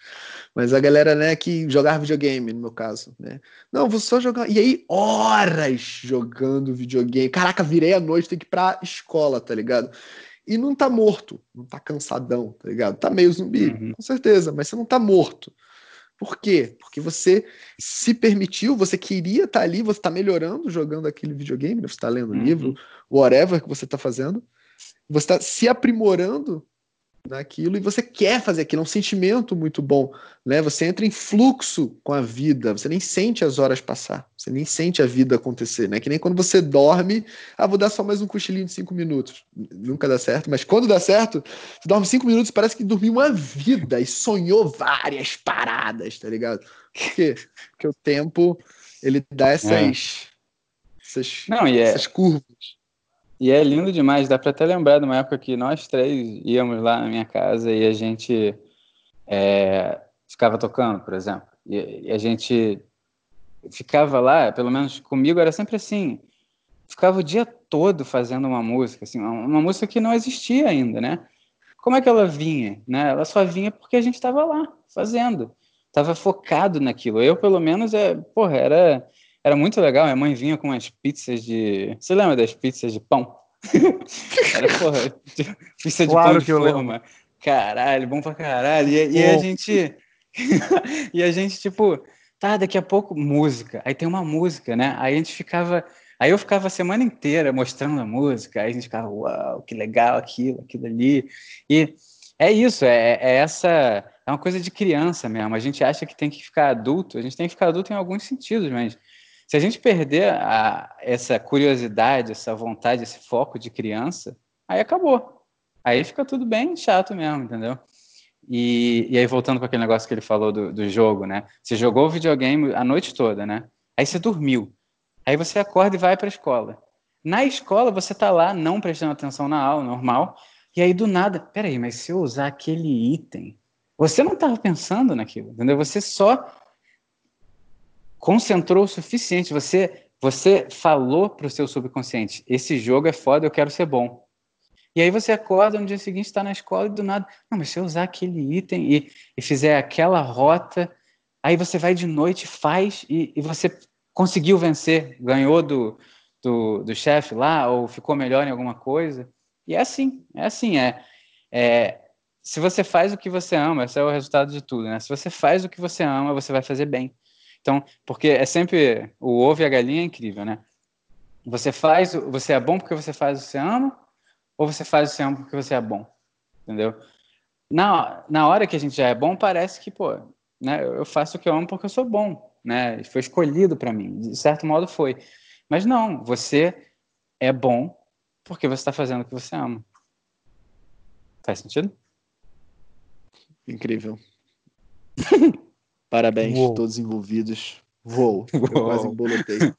Mas a galera, né, que jogava videogame, no meu caso, né? Não, vou só jogar. E aí, horas jogando videogame. Caraca, virei a noite, tem que ir pra escola, tá ligado? e não tá morto, não tá cansadão, tá ligado? Tá meio zumbi, uhum. com certeza, mas você não tá morto. Por quê? Porque você se permitiu, você queria estar tá ali, você está melhorando jogando aquele videogame, né? você está lendo uhum. livro, whatever que você está fazendo, você está se aprimorando naquilo e você quer fazer aquilo, é um sentimento muito bom, né? Você entra em fluxo com a vida, você nem sente as horas passar, você nem sente a vida acontecer, né? Que nem quando você dorme, ah, vou dar só mais um cochilinho de cinco minutos, nunca dá certo, mas quando dá certo, você dorme cinco minutos parece que dormiu uma vida e sonhou várias paradas, tá ligado? Por quê? Porque o tempo ele dá essas, é. essas, Não, é essas curvas. E é lindo demais, dá para até lembrar de uma época que nós três íamos lá na minha casa e a gente é, ficava tocando, por exemplo. E, e, a gente ficava lá, pelo menos comigo era sempre assim, ficava o dia todo fazendo uma música, assim, uma, uma música que não existia ainda, né? Como é que ela vinha? Né? Ela só vinha porque a gente estava lá fazendo, estava focado naquilo. Eu, pelo menos, é, porra, era era muito legal, minha mãe vinha com umas pizzas de. Você lembra das pizzas de pão? Era, porra, pizza de claro pão de forma. Caralho, bom pra caralho. E, e a gente. e a gente, tipo, tá, daqui a pouco, música. Aí tem uma música, né? Aí a gente ficava. Aí eu ficava a semana inteira mostrando a música, aí a gente ficava, uau, que legal aquilo, aquilo ali. E é isso, é, é, essa. É uma coisa de criança mesmo. A gente acha que tem que ficar adulto, a gente tem que ficar adulto em alguns sentidos, mas se a gente perder a, essa curiosidade, essa vontade, esse foco de criança, aí acabou. Aí fica tudo bem chato mesmo, entendeu? E, e aí, voltando para aquele negócio que ele falou do, do jogo, né? Você jogou o videogame a noite toda, né? Aí você dormiu. Aí você acorda e vai para a escola. Na escola, você tá lá, não prestando atenção na aula, normal. E aí, do nada, peraí, mas se eu usar aquele item, você não estava pensando naquilo, entendeu? Você só concentrou o suficiente. Você, você falou para o seu subconsciente: esse jogo é foda, eu quero ser bom. E aí você acorda no dia seguinte, está na escola e do nada, não, mas se eu usar aquele item e, e fizer aquela rota, aí você vai de noite, faz e, e você conseguiu vencer, ganhou do, do, do chefe lá ou ficou melhor em alguma coisa. E é assim, é assim, é, é se você faz o que você ama, esse é o resultado de tudo, né? Se você faz o que você ama, você vai fazer bem. Então, porque é sempre o ovo e a galinha é incrível, né? Você faz, você é bom porque você faz o que você ama, ou você faz o que você ama porque você é bom, entendeu? Na, na hora que a gente já é bom, parece que, pô, né, eu faço o que eu amo porque eu sou bom, né? Foi escolhido para mim, de certo modo foi. Mas não, você é bom porque você está fazendo o que você ama. Faz sentido? Incrível. Parabéns a todos envolvidos. Vou. Eu quase embolotei.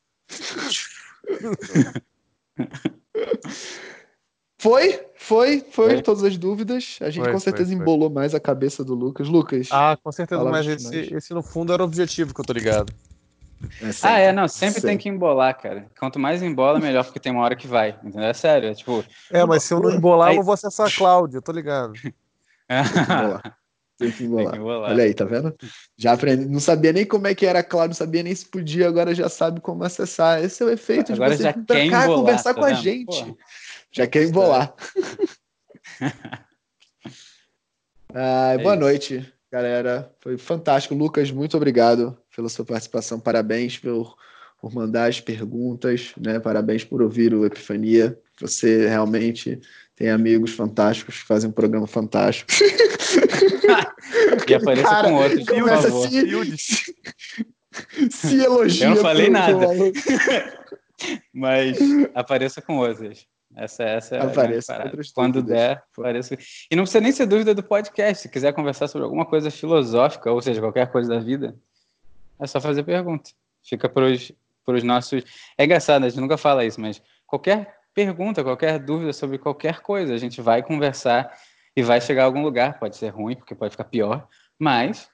Foi, foi, foi, foi, todas as dúvidas. A gente foi, com certeza foi, embolou mais a cabeça do Lucas. Lucas. Ah, com certeza, mas esse, esse, no fundo era o objetivo que eu tô ligado. É ah, é, não, sempre, sempre, tem que embolar, cara. Quanto mais embola, melhor, porque tem uma hora que vai. Entendeu? É sério, é tipo. É, mas se eu não embolar, aí... eu vou acessar a Cláudia, eu tô ligado. Tem que embolar. Tem que embolar. Olha aí, tá vendo? Já aprendi. Não sabia nem como é que era claro, não sabia nem se podia, agora já sabe como acessar. Esse é o efeito agora de você vir pra cá conversar tá com a gente. Pô. Já quer embolar. ah, é boa isso. noite, galera. Foi fantástico. Lucas, muito obrigado pela sua participação. Parabéns por, por mandar as perguntas, né? Parabéns por ouvir o Epifania. Você realmente tem amigos fantásticos que fazem um programa fantástico. e apareça Cara, com outros, por favor. Se, se elogia. Eu não falei nada. Mas apareça com outros. Essa, essa é apareça a Quando der, apareça. E não precisa nem ser dúvida do podcast. Se quiser conversar sobre alguma coisa filosófica, ou seja, qualquer coisa da vida, é só fazer pergunta. Fica para os nossos. É engraçado, a gente nunca fala isso, mas qualquer pergunta, qualquer dúvida sobre qualquer coisa. A gente vai conversar e vai chegar a algum lugar. Pode ser ruim, porque pode ficar pior, mas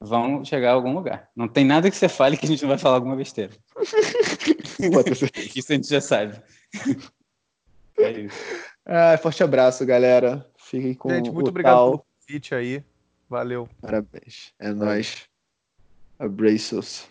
vão chegar a algum lugar. Não tem nada que você fale que a gente não vai falar alguma besteira. isso a gente já sabe. é isso. Ah, forte abraço, galera. Fiquem com Gente, muito obrigado tal. pelo convite aí. Valeu. Parabéns. É nóis. Abraços.